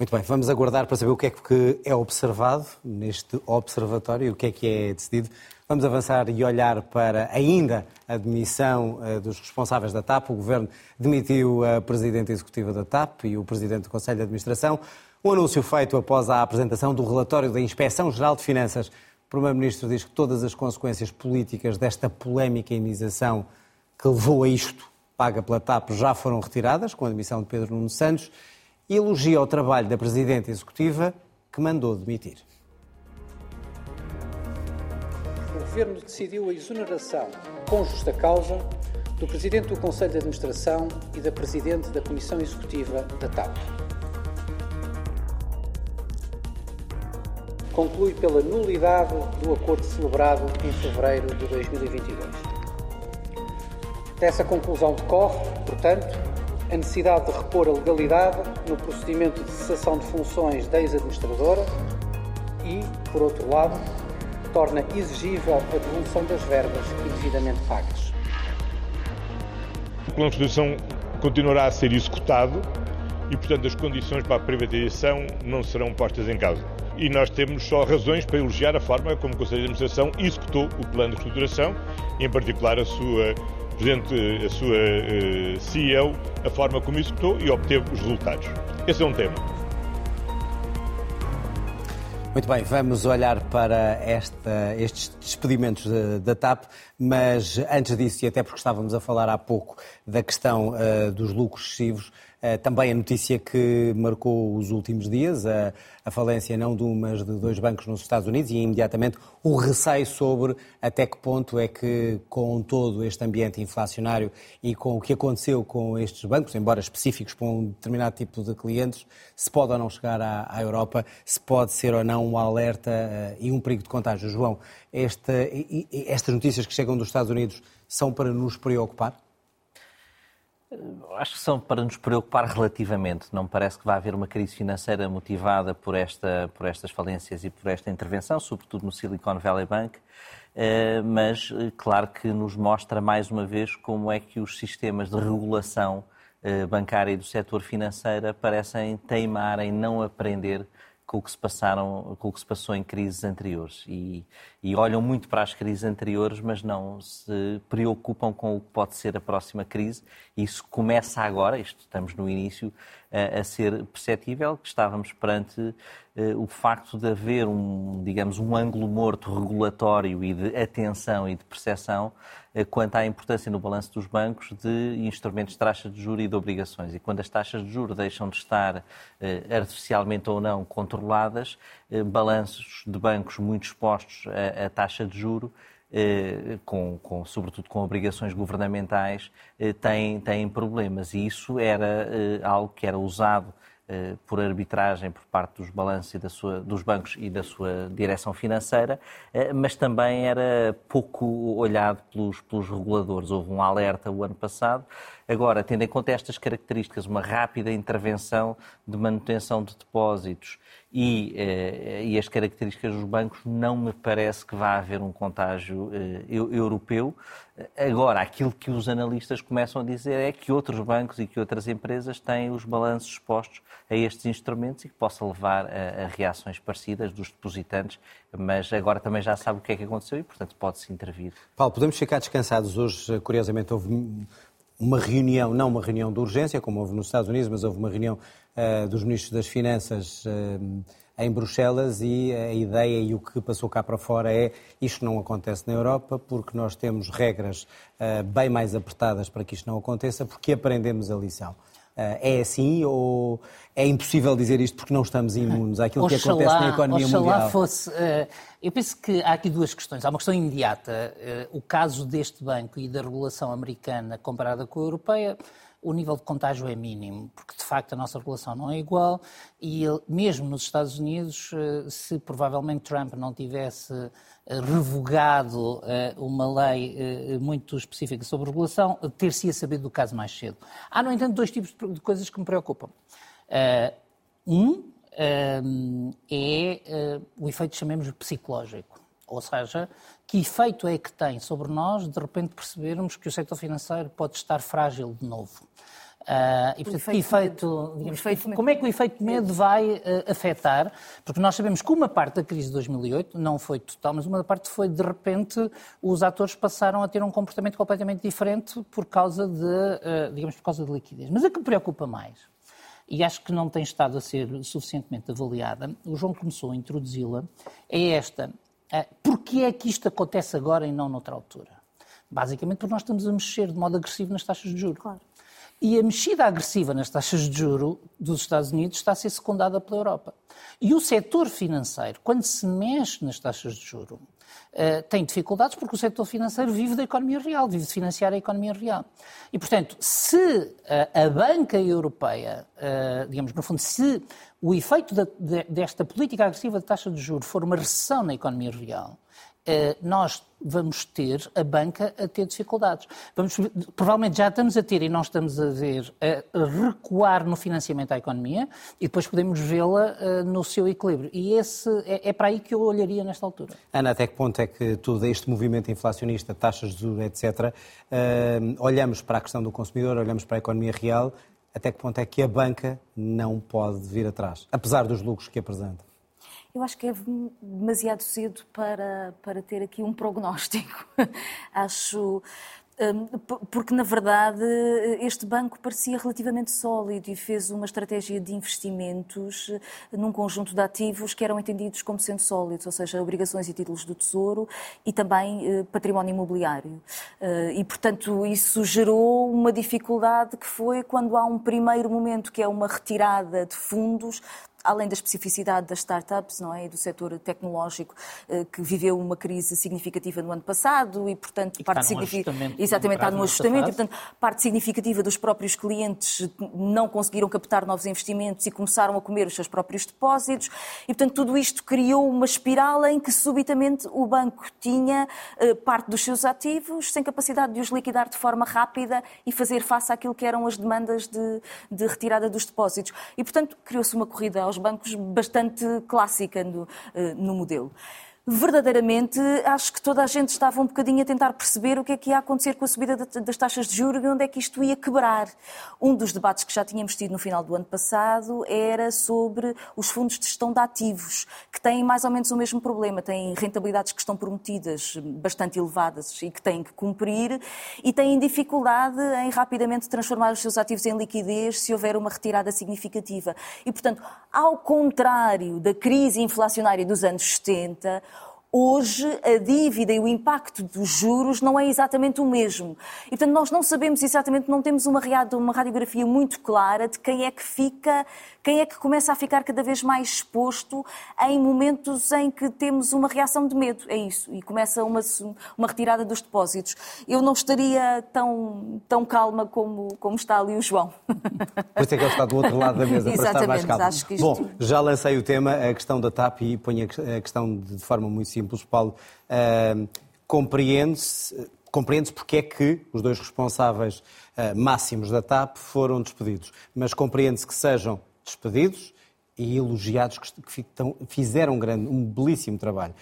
Muito bem, vamos aguardar para saber o que é que é observado neste observatório e o que é que é decidido. Vamos avançar e olhar para ainda a demissão eh, dos responsáveis da TAP. O Governo demitiu a Presidente Executiva da TAP e o Presidente do Conselho de Administração. Um anúncio feito após a apresentação do relatório da Inspeção Geral de Finanças. O Primeiro-Ministro diz que todas as consequências políticas desta polémica indenização que levou a isto, paga pela TAP, já foram retiradas com a demissão de Pedro Nuno Santos elogia o trabalho da Presidente Executiva que mandou demitir. Governo decidiu a exoneração, com justa causa, do Presidente do Conselho de Administração e da Presidente da Comissão Executiva da TAP. Conclui pela nulidade do acordo celebrado em fevereiro de 2022. Dessa conclusão decorre, portanto, a necessidade de repor a legalidade no procedimento de cessação de funções da ex-administradora e, por outro lado, torna exigível a devolução das verbas indevidamente pagas. O plano de Constituição continuará a ser executado e, portanto, as condições para a privatização não serão postas em causa. E nós temos só razões para elogiar a forma como o Conselho de Administração executou o plano de reestruturação, em particular a sua Presidente, a sua eh, CEO, a forma como executou e obteve os resultados. Esse é um tema. Muito bem, vamos olhar para esta, estes despedimentos da TAP, mas antes disso, e até porque estávamos a falar há pouco da questão uh, dos lucros excessivos, também a notícia que marcou os últimos dias, a, a falência não de um, mas de dois bancos nos Estados Unidos e imediatamente o receio sobre até que ponto é que, com todo este ambiente inflacionário e com o que aconteceu com estes bancos, embora específicos para um determinado tipo de clientes, se pode ou não chegar à, à Europa, se pode ser ou não um alerta uh, e um perigo de contágio. João, esta, estas notícias que chegam dos Estados Unidos são para nos preocupar? Acho que são para nos preocupar relativamente. Não parece que vai haver uma crise financeira motivada por, esta, por estas falências e por esta intervenção, sobretudo no Silicon Valley Bank. Eh, mas, eh, claro que nos mostra mais uma vez como é que os sistemas de regulação eh, bancária e do setor financeiro parecem teimar em não aprender com o que se passaram, com o que se passou em crises anteriores e, e, olham muito para as crises anteriores, mas não se preocupam com o que pode ser a próxima crise. Isso começa agora, isto estamos no início, a, a ser perceptível que estávamos perante uh, o facto de haver um, digamos, um ângulo morto regulatório e de atenção e de percepção uh, quanto à importância no balanço dos bancos de instrumentos de taxa de juros e de obrigações. E quando as taxas de juros deixam de estar uh, artificialmente ou não controladas, balanços de bancos muito expostos à, à taxa de juro eh, com, com, sobretudo com obrigações governamentais, eh, têm, têm problemas. E isso era eh, algo que era usado por arbitragem por parte dos balanços da sua, dos bancos e da sua direção financeira, mas também era pouco olhado pelos, pelos reguladores. Houve um alerta o ano passado. Agora, tendo em conta estas características, uma rápida intervenção de manutenção de depósitos e, eh, e, as características dos bancos, não me parece que vá haver um contágio eh, europeu. Agora, aquilo que os analistas começam a dizer é que outros bancos e que outras empresas têm os balanços expostos a estes instrumentos e que possa levar a, a reações parecidas dos depositantes, mas agora também já sabe o que é que aconteceu e, portanto, pode-se intervir. Paulo, podemos ficar descansados. Hoje, curiosamente, houve uma reunião, não uma reunião de urgência, como houve nos Estados Unidos, mas houve uma reunião uh, dos ministros das Finanças uh, em Bruxelas e a ideia e o que passou cá para fora é isto não acontece na Europa porque nós temos regras uh, bem mais apertadas para que isto não aconteça porque aprendemos a lição. É assim ou é impossível dizer isto porque não estamos imunes àquilo oxalá, que acontece na economia oxalá mundial? fosse. Eu penso que há aqui duas questões. Há uma questão imediata. o caso deste banco e da regulação americana comparada com a europeia o nível de contágio é mínimo, porque de facto a nossa regulação não é igual e mesmo nos Estados Unidos, eh, se provavelmente Trump não tivesse eh, revogado eh, uma lei muito específica sobre regulação, ter-se-ia sabido do caso mais cedo. Há, no entanto, dois tipos de coisas que me preocupam. Um é o efeito, chamemos psicológico. Ou seja, que efeito é que tem sobre nós de repente percebermos que o setor financeiro pode estar frágil de novo? Uh, e, portanto, efeito, digamos, efeito como é que o efeito medo vai uh, afetar? Porque nós sabemos que uma parte da crise de 2008 não foi total, mas uma parte foi, de repente, os atores passaram a ter um comportamento completamente diferente por causa de, uh, digamos, por causa de liquidez. Mas a que preocupa mais, e acho que não tem estado a ser suficientemente avaliada, o João começou a introduzi-la, é esta. Uh, Porquê é que isto acontece agora e não noutra altura? Basicamente porque nós estamos a mexer de modo agressivo nas taxas de juros. Claro. E a mexida agressiva nas taxas de juro dos Estados Unidos está a ser secundada pela Europa. E o setor financeiro, quando se mexe nas taxas de juro, Uh, tem dificuldades porque o setor financeiro vive da economia real, vive de financiar a economia real. E, portanto, se uh, a banca europeia, uh, digamos, no fundo, se o efeito desta política agressiva de taxa de juros for uma recessão na economia real, eh, nós vamos ter a banca a ter dificuldades. Vamos, provavelmente já estamos a ter e nós estamos a ver a recuar no financiamento à economia e depois podemos vê-la uh, no seu equilíbrio. E esse é, é, para aí que eu olharia nesta altura. Ana, até que ponto é que todo este movimento inflacionista, taxas de juros, etc., uh, olhamos para a questão do consumidor, olhamos para a economia real, até que ponto é que a banca não pode vir atrás, apesar dos lucros que apresenta? Eu acho que é demasiado cedo para, para ter aqui um prognóstico. acho. Hum, porque, na verdade, este banco parecia relativamente sólido e fez uma estratégia de investimentos num conjunto de ativos que eram entendidos como sendo sólidos, ou seja, obrigações e títulos do Tesouro e também eh, património imobiliário. Eh, e, portanto, isso gerou uma dificuldade que foi quando há um primeiro momento que é uma retirada de fundos, além da especificidade das startups não é, e do setor tecnológico eh, que viveu uma crise significativa no ano passado e, portanto, e parte significativa exatamente está num ajustamento e, portanto, parte significativa dos próprios clientes não conseguiram captar novos investimentos e começaram a comer os seus próprios depósitos e, portanto, tudo isto criou uma espiral em que subitamente o banco tinha eh, parte dos seus ativos sem capacidade de os liquidar de forma rápida e fazer face àquilo que eram as demandas de, de retirada dos depósitos. E, portanto, criou-se uma corrida aos bancos bastante clássica no, eh, no modelo verdadeiramente acho que toda a gente estava um bocadinho a tentar perceber o que é que ia acontecer com a subida das taxas de juros e onde é que isto ia quebrar. Um dos debates que já tínhamos tido no final do ano passado era sobre os fundos de gestão de ativos, que têm mais ou menos o mesmo problema, têm rentabilidades que estão prometidas bastante elevadas e que têm que cumprir e têm dificuldade em rapidamente transformar os seus ativos em liquidez se houver uma retirada significativa. E, portanto, ao contrário da crise inflacionária dos anos 70, Hoje, a dívida e o impacto dos juros não é exatamente o mesmo. E, portanto, nós não sabemos exatamente, não temos uma, uma radiografia muito clara de quem é que fica, quem é que começa a ficar cada vez mais exposto em momentos em que temos uma reação de medo. É isso. E começa uma, uma retirada dos depósitos. Eu não estaria tão, tão calma como, como está ali o João. Por isso é que ele está do outro lado da mesa para estar mais calmo. Acho que isto... Bom, já lancei o tema, a questão da TAP, e ponho a questão de forma muito simples simples, Paulo, uh, compreende-se compreende porque é que os dois responsáveis uh, máximos da TAP foram despedidos, mas compreende-se que sejam despedidos e elogiados que, fizeram um, grande, um belíssimo trabalho.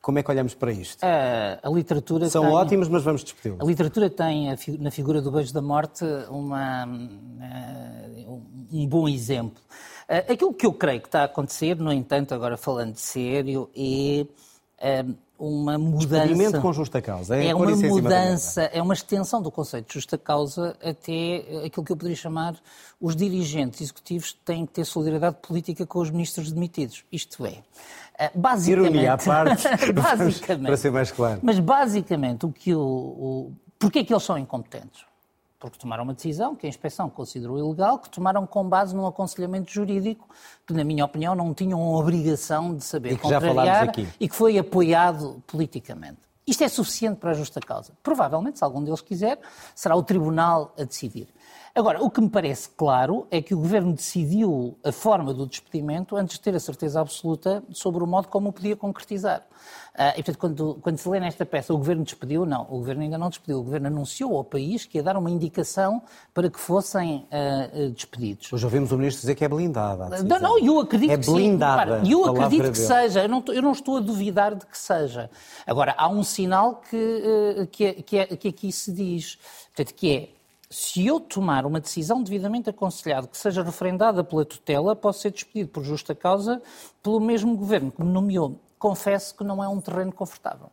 Como é que olhamos para isto? A, a literatura São tem, ótimos, mas vamos despedi-los. A literatura tem, na figura do beijo da morte, uma, uh, um bom exemplo. Uh, aquilo que eu creio que está a acontecer, no entanto, agora falando de sério, é uma mudança. Com justa causa. É, é uma mudança, é uma extensão do conceito de justa causa até aquilo que eu poderia chamar os dirigentes executivos têm que ter solidariedade política com os ministros demitidos. Isto é, eh, basicamente. Ironia à parte, basicamente, para ser mais claro. Mas basicamente o que o, o porquê é que eles são incompetentes? Porque tomaram uma decisão que a inspeção considerou ilegal, que tomaram com base num aconselhamento jurídico que, na minha opinião, não tinham a obrigação de saber e que contrariar e que foi apoiado politicamente. Isto é suficiente para a justa causa. Provavelmente, se algum deles quiser, será o tribunal a decidir. Agora, o que me parece claro é que o Governo decidiu a forma do despedimento antes de ter a certeza absoluta sobre o modo como o podia concretizar. Uh, e, portanto, quando, quando, se lê nesta peça, o Governo despediu, não, o Governo ainda não despediu. O Governo anunciou ao país que ia dar uma indicação para que fossem uh, despedidos. Hoje ouvimos o Ministro dizer que é blindada. Não, não, eu acredito é que blindada, sim. eu acredito que seja, eu não, eu não, estou a duvidar de que seja. Agora, há um sinal que, uh, que, é, que, é, que aqui se diz, portanto, que é se eu tomar uma decisão devidamente aconselhada que seja referendada pela tutela, posso ser despedido por justa causa pelo mesmo governo que me nomeou. Confesso que não é um terreno confortável.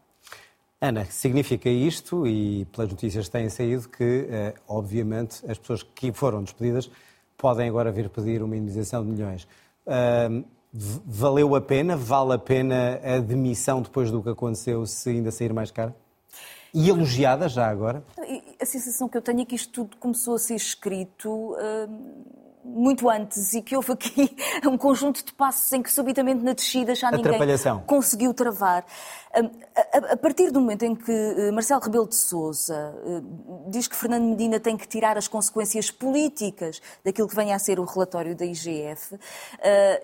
Ana, significa isto, e pelas notícias que têm saído, que, eh, obviamente, as pessoas que foram despedidas podem agora vir pedir uma indenização de milhões. Valeu a pena? Vale a pena a demissão depois do que aconteceu se ainda sair mais caro? E elogiada já agora? A sensação que eu tenho é que isto tudo começou a ser escrito uh, muito antes e que houve aqui um conjunto de passos em que subitamente na descida já ninguém conseguiu travar. Uh, a, a, partir do momento em que uh, Marcelo Rebelo de Sousa diz que Fernando Medina tem que tirar as consequências políticas daquilo que venha a ser o relatório da IGF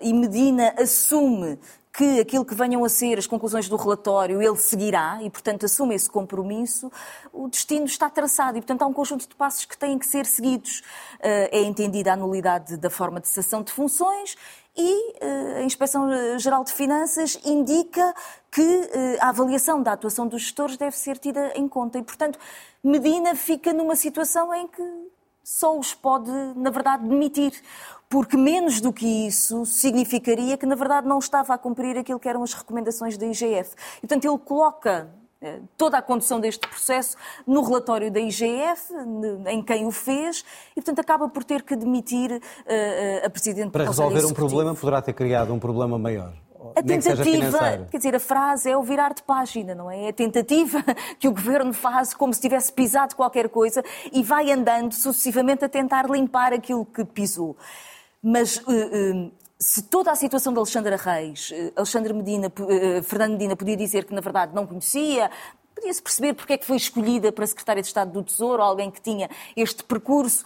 e Medina assume que aquilo que venham a ser as conclusões do relatório ele seguirá e, portanto, assume esse compromisso, o destino está traçado e, portanto, há um conjunto de passos que têm que ser seguidos. Eh, é entendida a nulidade da forma de cessação de funções e eh, a Inspeção Geral de Finanças indica que eh, a avaliação da atuação dos gestores deve ser tida em conta e, portanto, Medina fica numa situação em que só os pode, na verdade, demitir porque menos do que isso significaria que, na verdade, não estava a cumprir aquilo que eram as recomendações da IGF. E, portanto, ele coloca eh, toda a condução deste processo no relatório da IGF, em quem o fez, e, portanto, acaba por ter que demitir uh, a Presidente Para resolver um problema, poderá ter criado um problema maior. A tentativa, quer dizer, a frase é o virar de página, não é? É a tentativa que o governo faz como se tivesse pisado qualquer coisa e vai andando sucessivamente a tentar limpar aquilo que pisou. Mas uh, uh, se toda a situação de Alexandra Reis, uh, Alexandre Medina, Fernando Medina podia dizer que na verdade não conhecia, podia-se perceber porque é que foi escolhida para Secretária de Estado do Tesouro, alguém que tinha este percurso.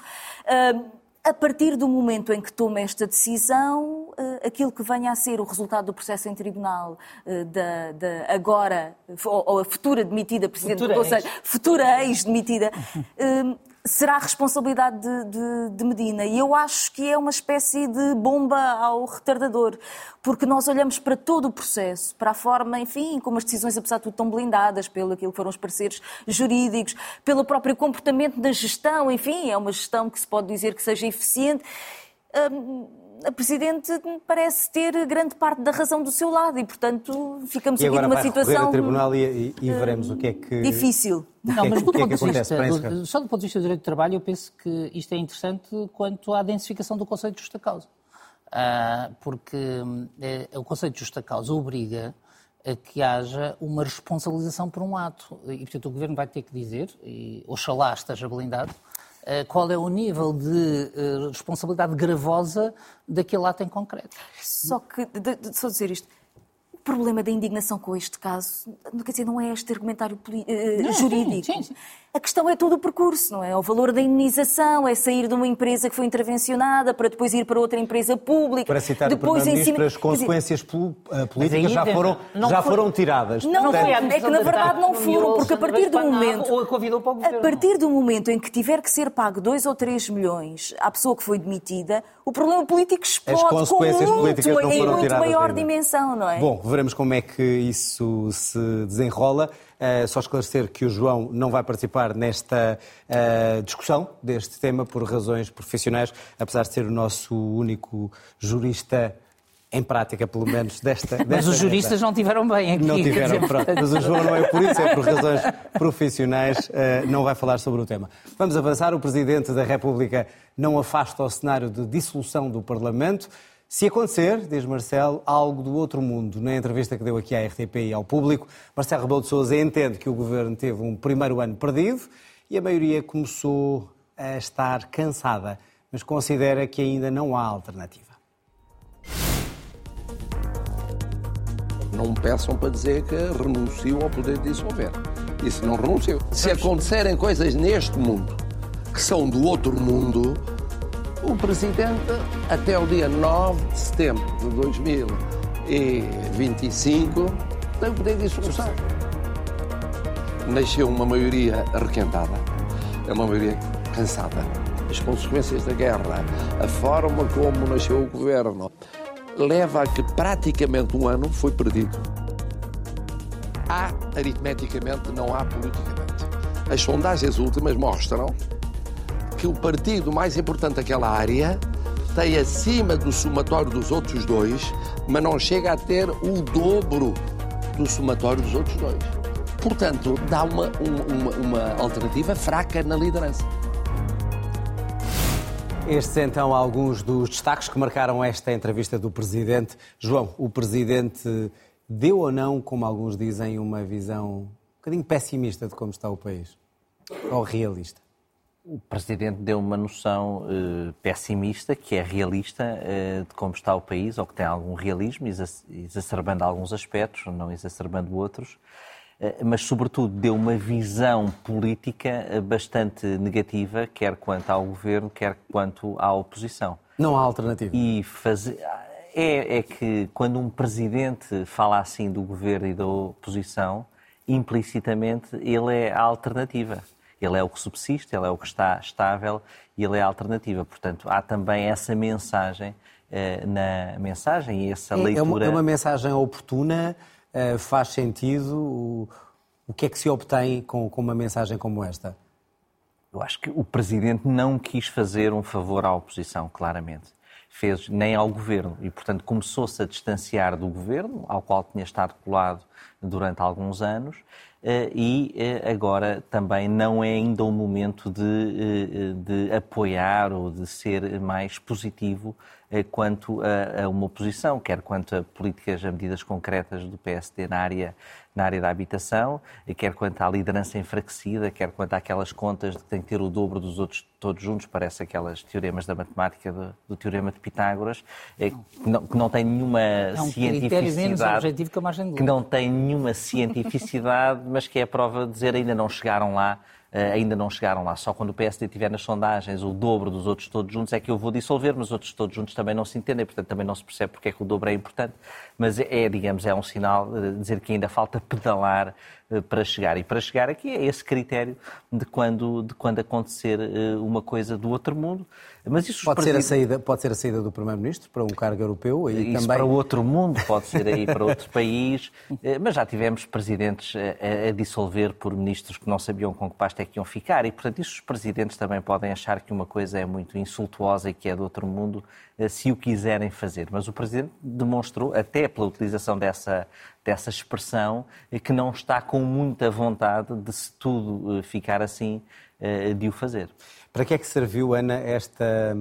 A partir do momento em que toma esta decisão, aquilo que venha a ser o resultado do processo em tribunal da, da agora, ou a futura demitida Presidente futura do Conselho, ex. futura ex-demitida, será a responsabilidade de, de, de, Medina. E eu acho que é uma espécie de bomba ao retardador, porque nós olhamos para todo o processo, para a forma, enfim, como as decisões, apesar de tudo, estão blindadas pelo aquilo que foram os pareceres jurídicos, pelo próprio comportamento da gestão, enfim, é uma gestão que se pode dizer que seja eficiente. Hum, a Presidente parece ter grande parte da razão do seu lado e, portanto, ficamos e aqui numa situação. A tribunal e, e, veremos o que é que. Difícil. Não, mas do é ponto de vista, do, só do ponto de vista do direito do trabalho, eu penso que isto é interessante quanto à densificação do conceito de justa causa. Uh, porque uh, o conceito de justa causa obriga a que haja uma responsabilização por um ato. E, portanto, o Governo vai ter que dizer, e oxalá esteja blindado, qual é o nível de eh, responsabilidade gravosa daquele ato em concreto. Só que, de, de, só dizer isto, o problema da indignação com este caso, quer dizer, não é este argumentário não, jurídico. Sim, sim, sim. A questão é todo o percurso, não é? O valor da indenização, é sair de uma empresa que foi intervencionada para depois ir para outra empresa pública. Para citar depois, o Primeiro-Ministro, as consequências dizer, eh, políticas já, foram, já foi, foram tiradas. Não, Portanto, é que na verdade não foram, porque a partir do momento... A partir do momento em que tiver que ser pago 2 ou 3 milhões à pessoa que foi demitida, o problema político explode as consequências com muito, políticas não em muito maior ainda. dimensão, não é? Bom, veremos como é que isso se desenrola. Uh, só esclarecer que o João não vai participar nesta uh, discussão deste tema por razões profissionais, apesar de ser o nosso único jurista em prática, pelo menos, desta. desta mas os juristas não tiveram bem aqui. Não tiveram, dizer, pronto. Mas o João não é por isso, é por razões profissionais, uh, não vai falar sobre o tema. Vamos avançar. O Presidente da República não afasta o cenário de dissolução do Parlamento. Se acontecer, diz Marcelo, algo do outro mundo. Na entrevista que deu aqui à RTP e ao público, Marcelo Rebelo de Sousa entende que o governo teve um primeiro ano perdido e a maioria começou a estar cansada, mas considera que ainda não há alternativa. Não me peçam para dizer que renuncio ao poder de dissolver. Isso não renuncio. Se acontecerem coisas neste mundo que são do outro mundo, o Presidente, até o dia 9 de setembro de 2025, tem o poder de dissolução. Nasceu uma maioria arrequentada, é uma maioria cansada. As consequências da guerra, a forma como nasceu o governo, leva a que praticamente um ano foi perdido. Há, aritmeticamente, não há politicamente. As sondagens últimas mostram que o partido mais importante daquela área tem acima do somatório dos outros dois, mas não chega a ter o dobro do somatório dos outros dois. Portanto, dá uma, uma, uma alternativa fraca na liderança. Estes então alguns dos destaques que marcaram esta entrevista do Presidente. João, o Presidente deu ou não, como alguns dizem, uma visão um bocadinho pessimista de como está o país? Ou realista? O Presidente deu uma noção uh, pessimista, que é realista, uh, de como está o país, ou que tem algum realismo, exacerbando alguns aspectos, não exacerbando outros, uh, mas, sobretudo, deu uma visão política bastante negativa, quer quanto ao governo, quer quanto à oposição. Não há alternativa. E fazer. É, é que quando um presidente fala assim do governo e da oposição, implicitamente ele é a alternativa. Ele é o que subsiste, ele é o que está estável e ele é a alternativa. Portanto, há também essa mensagem uh, na mensagem e essa é, leitura. É uma, é uma mensagem oportuna, uh, faz sentido. O, o, que é que se obtém com, com uma mensagem como esta? Eu acho que o Presidente não quis fazer um favor à oposição, claramente. Fez nem ao Governo e, portanto, começou-se a distanciar do Governo, ao qual tinha estado colado durante alguns anos, eh, e eh, agora também não é ainda o momento de, eh, de apoiar ou de ser mais positivo quanto a, uma oposição, quer quanto a políticas, a medidas concretas do PSD na área na área da habitação, quer quanto à liderança enfraquecida, quer quanto àquelas contas de que tem que ter o dobro dos outros todos juntos, parece aquelas teoremas da matemática do, do teorema de Pitágoras, que não, que não tem nenhuma é um cientificidade. menos objetivo que a margem de Que não tem nenhuma cientificidade, mas que é a prova de dizer ainda não chegaram lá Uh, ainda não chegaram lá. Só quando o PSD tiver nas sondagens o dobro dos outros todos juntos é que eu vou dissolver, mas os outros todos juntos também não se entendem, portanto também não se percebe porque é que o dobro é importante. Mas é, digamos, é um sinal de dizer que ainda falta pedalar uh, para chegar. E para chegar aqui é esse critério de quando, de quando acontecer uh, uma coisa do outro mundo. Mas isso pode, ser a saída, pode ser a saída do Primeiro-Ministro para um cargo europeu? Aí isso também... para outro mundo, pode ser aí para outro país. Mas já tivemos presidentes a, a dissolver por ministros que não sabiam com que pasta é que iam ficar. E, portanto, isso os presidentes também podem achar que uma coisa é muito insultuosa e que é do outro mundo, eh, se o quiserem fazer. Mas o presidente demonstrou, até pela utilização dessa, dessa expressão, eh, que não está com muita vontade de, se tudo eh, ficar assim, de o fazer. Para que é que serviu, Ana, esta,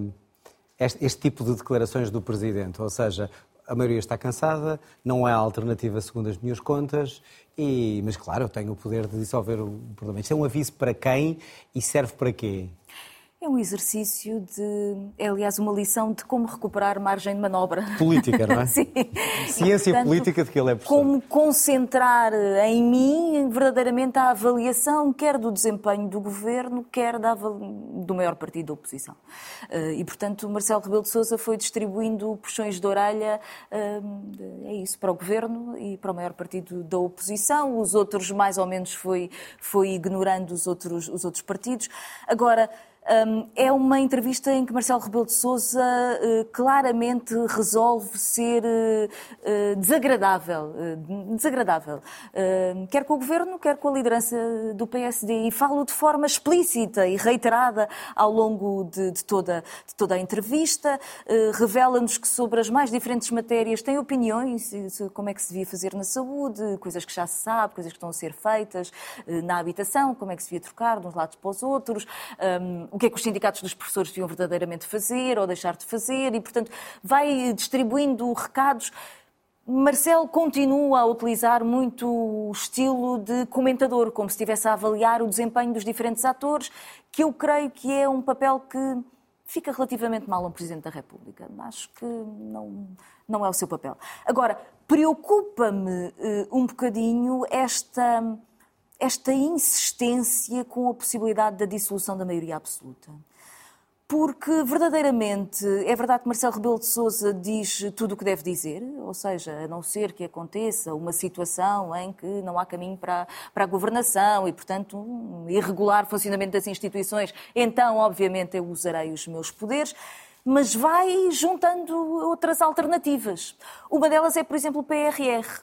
este, este tipo de declarações do presidente? Ou seja, a maioria está cansada, não há alternativa segundo as minhas contas, e, mas claro, eu tenho o poder de dissolver o Parlamento. Isto é um aviso para quem e serve para quê? É um exercício de. É, aliás, uma lição de como recuperar margem de manobra. Política, não é? Sim. Ciência Portanto, política de que ele é professor. Como concentrar em mim verdadeiramente a avaliação, quer do desempenho do governo, quer da, do maior partido da oposição. Eh, e, portanto, Marcelo Rebelo de Souza foi distribuindo puxões de orelha, eh, é isso, para o governo e para o maior partido da oposição. Os outros, mais ou menos, foi, foi ignorando os outros, os outros partidos. Agora é uma entrevista em que Marcelo Rebelo de Sousa uh, claramente resolve ser uh, desagradável, desagradável, quer com o governo, quer com a liderança do PSD e falo de forma explícita e reiterada ao longo de, de toda, de toda a entrevista, revela-nos que sobre as mais diferentes matérias tem opiniões, como é que se devia fazer na saúde, coisas que já se sabe, coisas que estão a ser feitas na habitação, como é que se devia trocar de uns lados para os outros, um, o que é que os sindicatos dos professores deviam verdadeiramente fazer ou deixar de fazer, e, portanto, vai distribuindo recados. Marcelo continua a utilizar muito o estilo de comentador, como se estivesse a avaliar o desempenho dos diferentes atores, que eu creio que é um papel que fica relativamente mal um Presidente da República. Acho que não, não é o seu papel. Agora, preocupa-me uh, um bocadinho esta esta insistência com a possibilidade da dissolução da maioria absoluta. Porque verdadeiramente é verdade que Marcelo Rebelo de Sousa diz tudo o que deve dizer, ou seja, a não ser que aconteça uma situação em que não há caminho para, para a governação e, portanto, um irregular funcionamento das instituições, então, obviamente, eu usarei os meus poderes mas vai juntando outras alternativas. Uma delas é, por exemplo, o PRR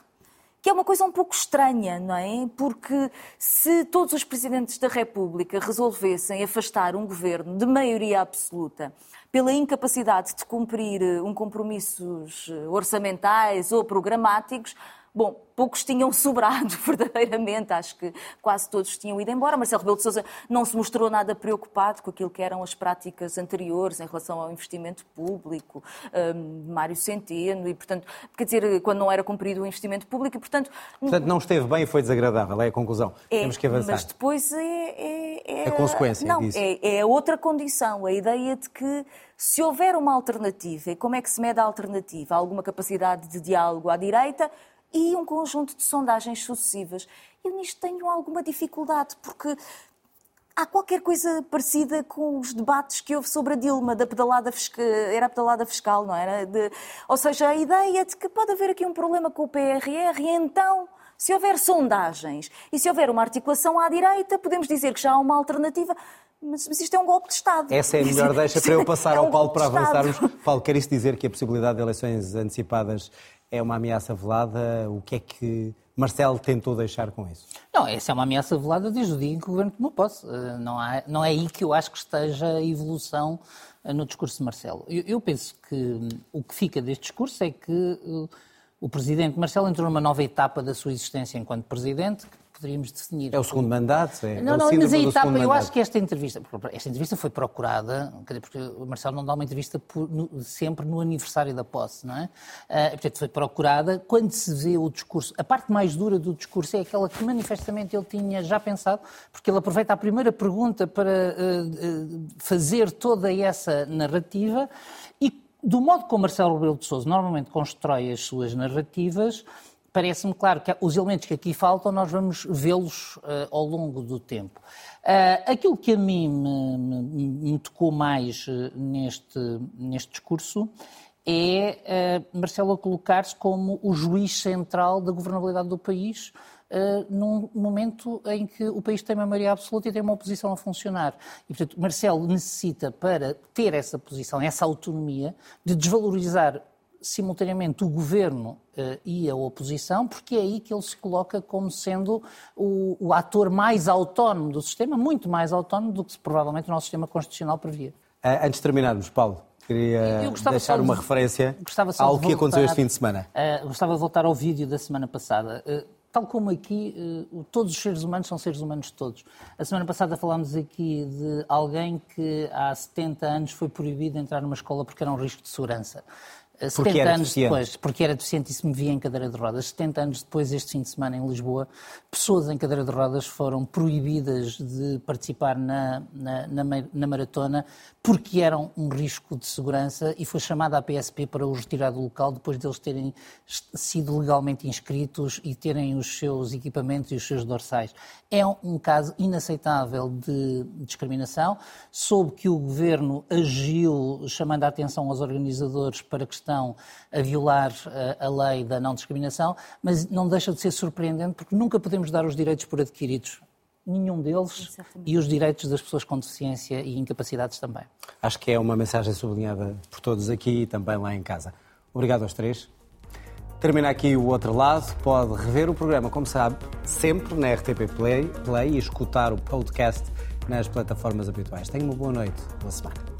que é uma coisa um pouco estranha, não é? Porque se todos os presidentes da República resolvessem afastar um governo de maioria absoluta pela incapacidade de cumprir eh, um compromissos eh, orçamentais ou programáticos, Bom, poucos tinham sobrado verdadeiramente, acho que quase todos tinham ido embora. Marcelo Rebelo de Sousa não se mostrou nada preocupado com aquilo que eram as práticas anteriores em relação ao investimento público, um, Mário Centeno, e portanto, quer dizer, quando não era cumprido o investimento público, e portanto... Portanto, não esteve bem e foi desagradável, é a conclusão. É, Temos que avançar. Mas depois é... é, é a consequência Não, disso. É, é outra condição, a ideia de que se houver uma alternativa, e como é que se mede a alternativa? Há alguma capacidade de diálogo à direita? E um conjunto de sondagens sucessivas. Eu nisto tenho alguma dificuldade, porque há qualquer coisa parecida com os debates que houve sobre a Dilma, da pedalada fiscal, era a pedalada fiscal, não era? De, ou seja, a ideia de que pode haver aqui um problema com o PRR e então, se houver sondagens e se houver uma articulação à direita, podemos dizer que já há uma alternativa. Mas, mas isto é um golpe de Estado. Essa é a melhor deixa para eu passar é um ao Paulo para avançarmos. Paulo, quer isso dizer que a possibilidade de eleições antecipadas é uma ameaça velada? O que é que Marcelo tentou deixar com isso? Não, essa é uma ameaça velada desde o dia em que o governo tomou posse. Eh, não, há, não é aí que eu acho que esteja a evolução eh, no discurso de Marcelo. Eu, eu penso que hum, o que fica deste discurso é que uh, o presidente Marcelo entrou numa nova etapa da sua existência enquanto presidente, poderíamos definir. É o segundo mandato? É, não, não, mas a etapa, eu mandato. acho que esta entrevista, esta entrevista foi procurada, porque o Marcelo não dá uma entrevista por, no, sempre no aniversário da posse, não é? Uh, portanto, foi procurada. Quando se vê o discurso, a parte mais dura do discurso é aquela que manifestamente ele tinha já pensado, porque ele aproveita a primeira pergunta para uh, uh, fazer toda essa narrativa e do modo como Marcelo Rebelo de Sousa normalmente constrói as suas narrativas, parece-me claro que os elementos que aqui faltam nós vamos vê-los uh, ao longo do tempo. Uh, aquilo que a mim me, me, me tocou mais uh, neste, neste discurso é Marcelo colocar-se como o juiz central da governabilidade do país, Uh, num momento em que o país tem uma maioria absoluta e tem uma oposição a funcionar. E, portanto, Marcelo necessita, para ter essa posição, essa autonomia, de desvalorizar simultaneamente o governo uh, e a oposição, porque é aí que ele se coloca como sendo o, o, ator mais autónomo do sistema, muito mais autónomo do que provavelmente o nosso sistema constitucional previa. Uh, antes de terminarmos, Paulo, queria deixar uma de, referência ao que aconteceu este fim de semana. Uh, gostava de voltar ao vídeo da semana passada. Tal como aqui, todos os seres humanos são seres humanos todos. A semana passada falámos aqui de alguém que há 70 anos foi proibido de entrar numa escola porque era um risco de segurança. 70 anos deficiente. depois, porque era deficiente e se movia em cadeira de rodas, 70 anos depois, este fim de semana em Lisboa, pessoas em cadeira de rodas foram proibidas de participar na, na, na, na maratona porque eram um risco de segurança e foi chamada a PSP para os retirar do local depois deles terem sido legalmente inscritos e terem os seus equipamentos e os seus dorsais. É um caso inaceitável de discriminação. Soube que o governo agiu chamando a atenção aos organizadores para que estão a violar eh, a lei da não discriminação, mas não deixa de ser surpreendente porque nunca podemos dar os direitos por adquiridos nenhum deles Exatamente. e os direitos das pessoas com deficiência e incapacidades também. Acho que é uma mensagem sublinhada por todos aqui e também lá em casa. Obrigado aos três. Termina aqui o outro lado. Pode rever o programa, como sabe, sempre na RTP Play, Play e escutar o podcast nas plataformas habituais. Tenha uma boa noite, boa semana.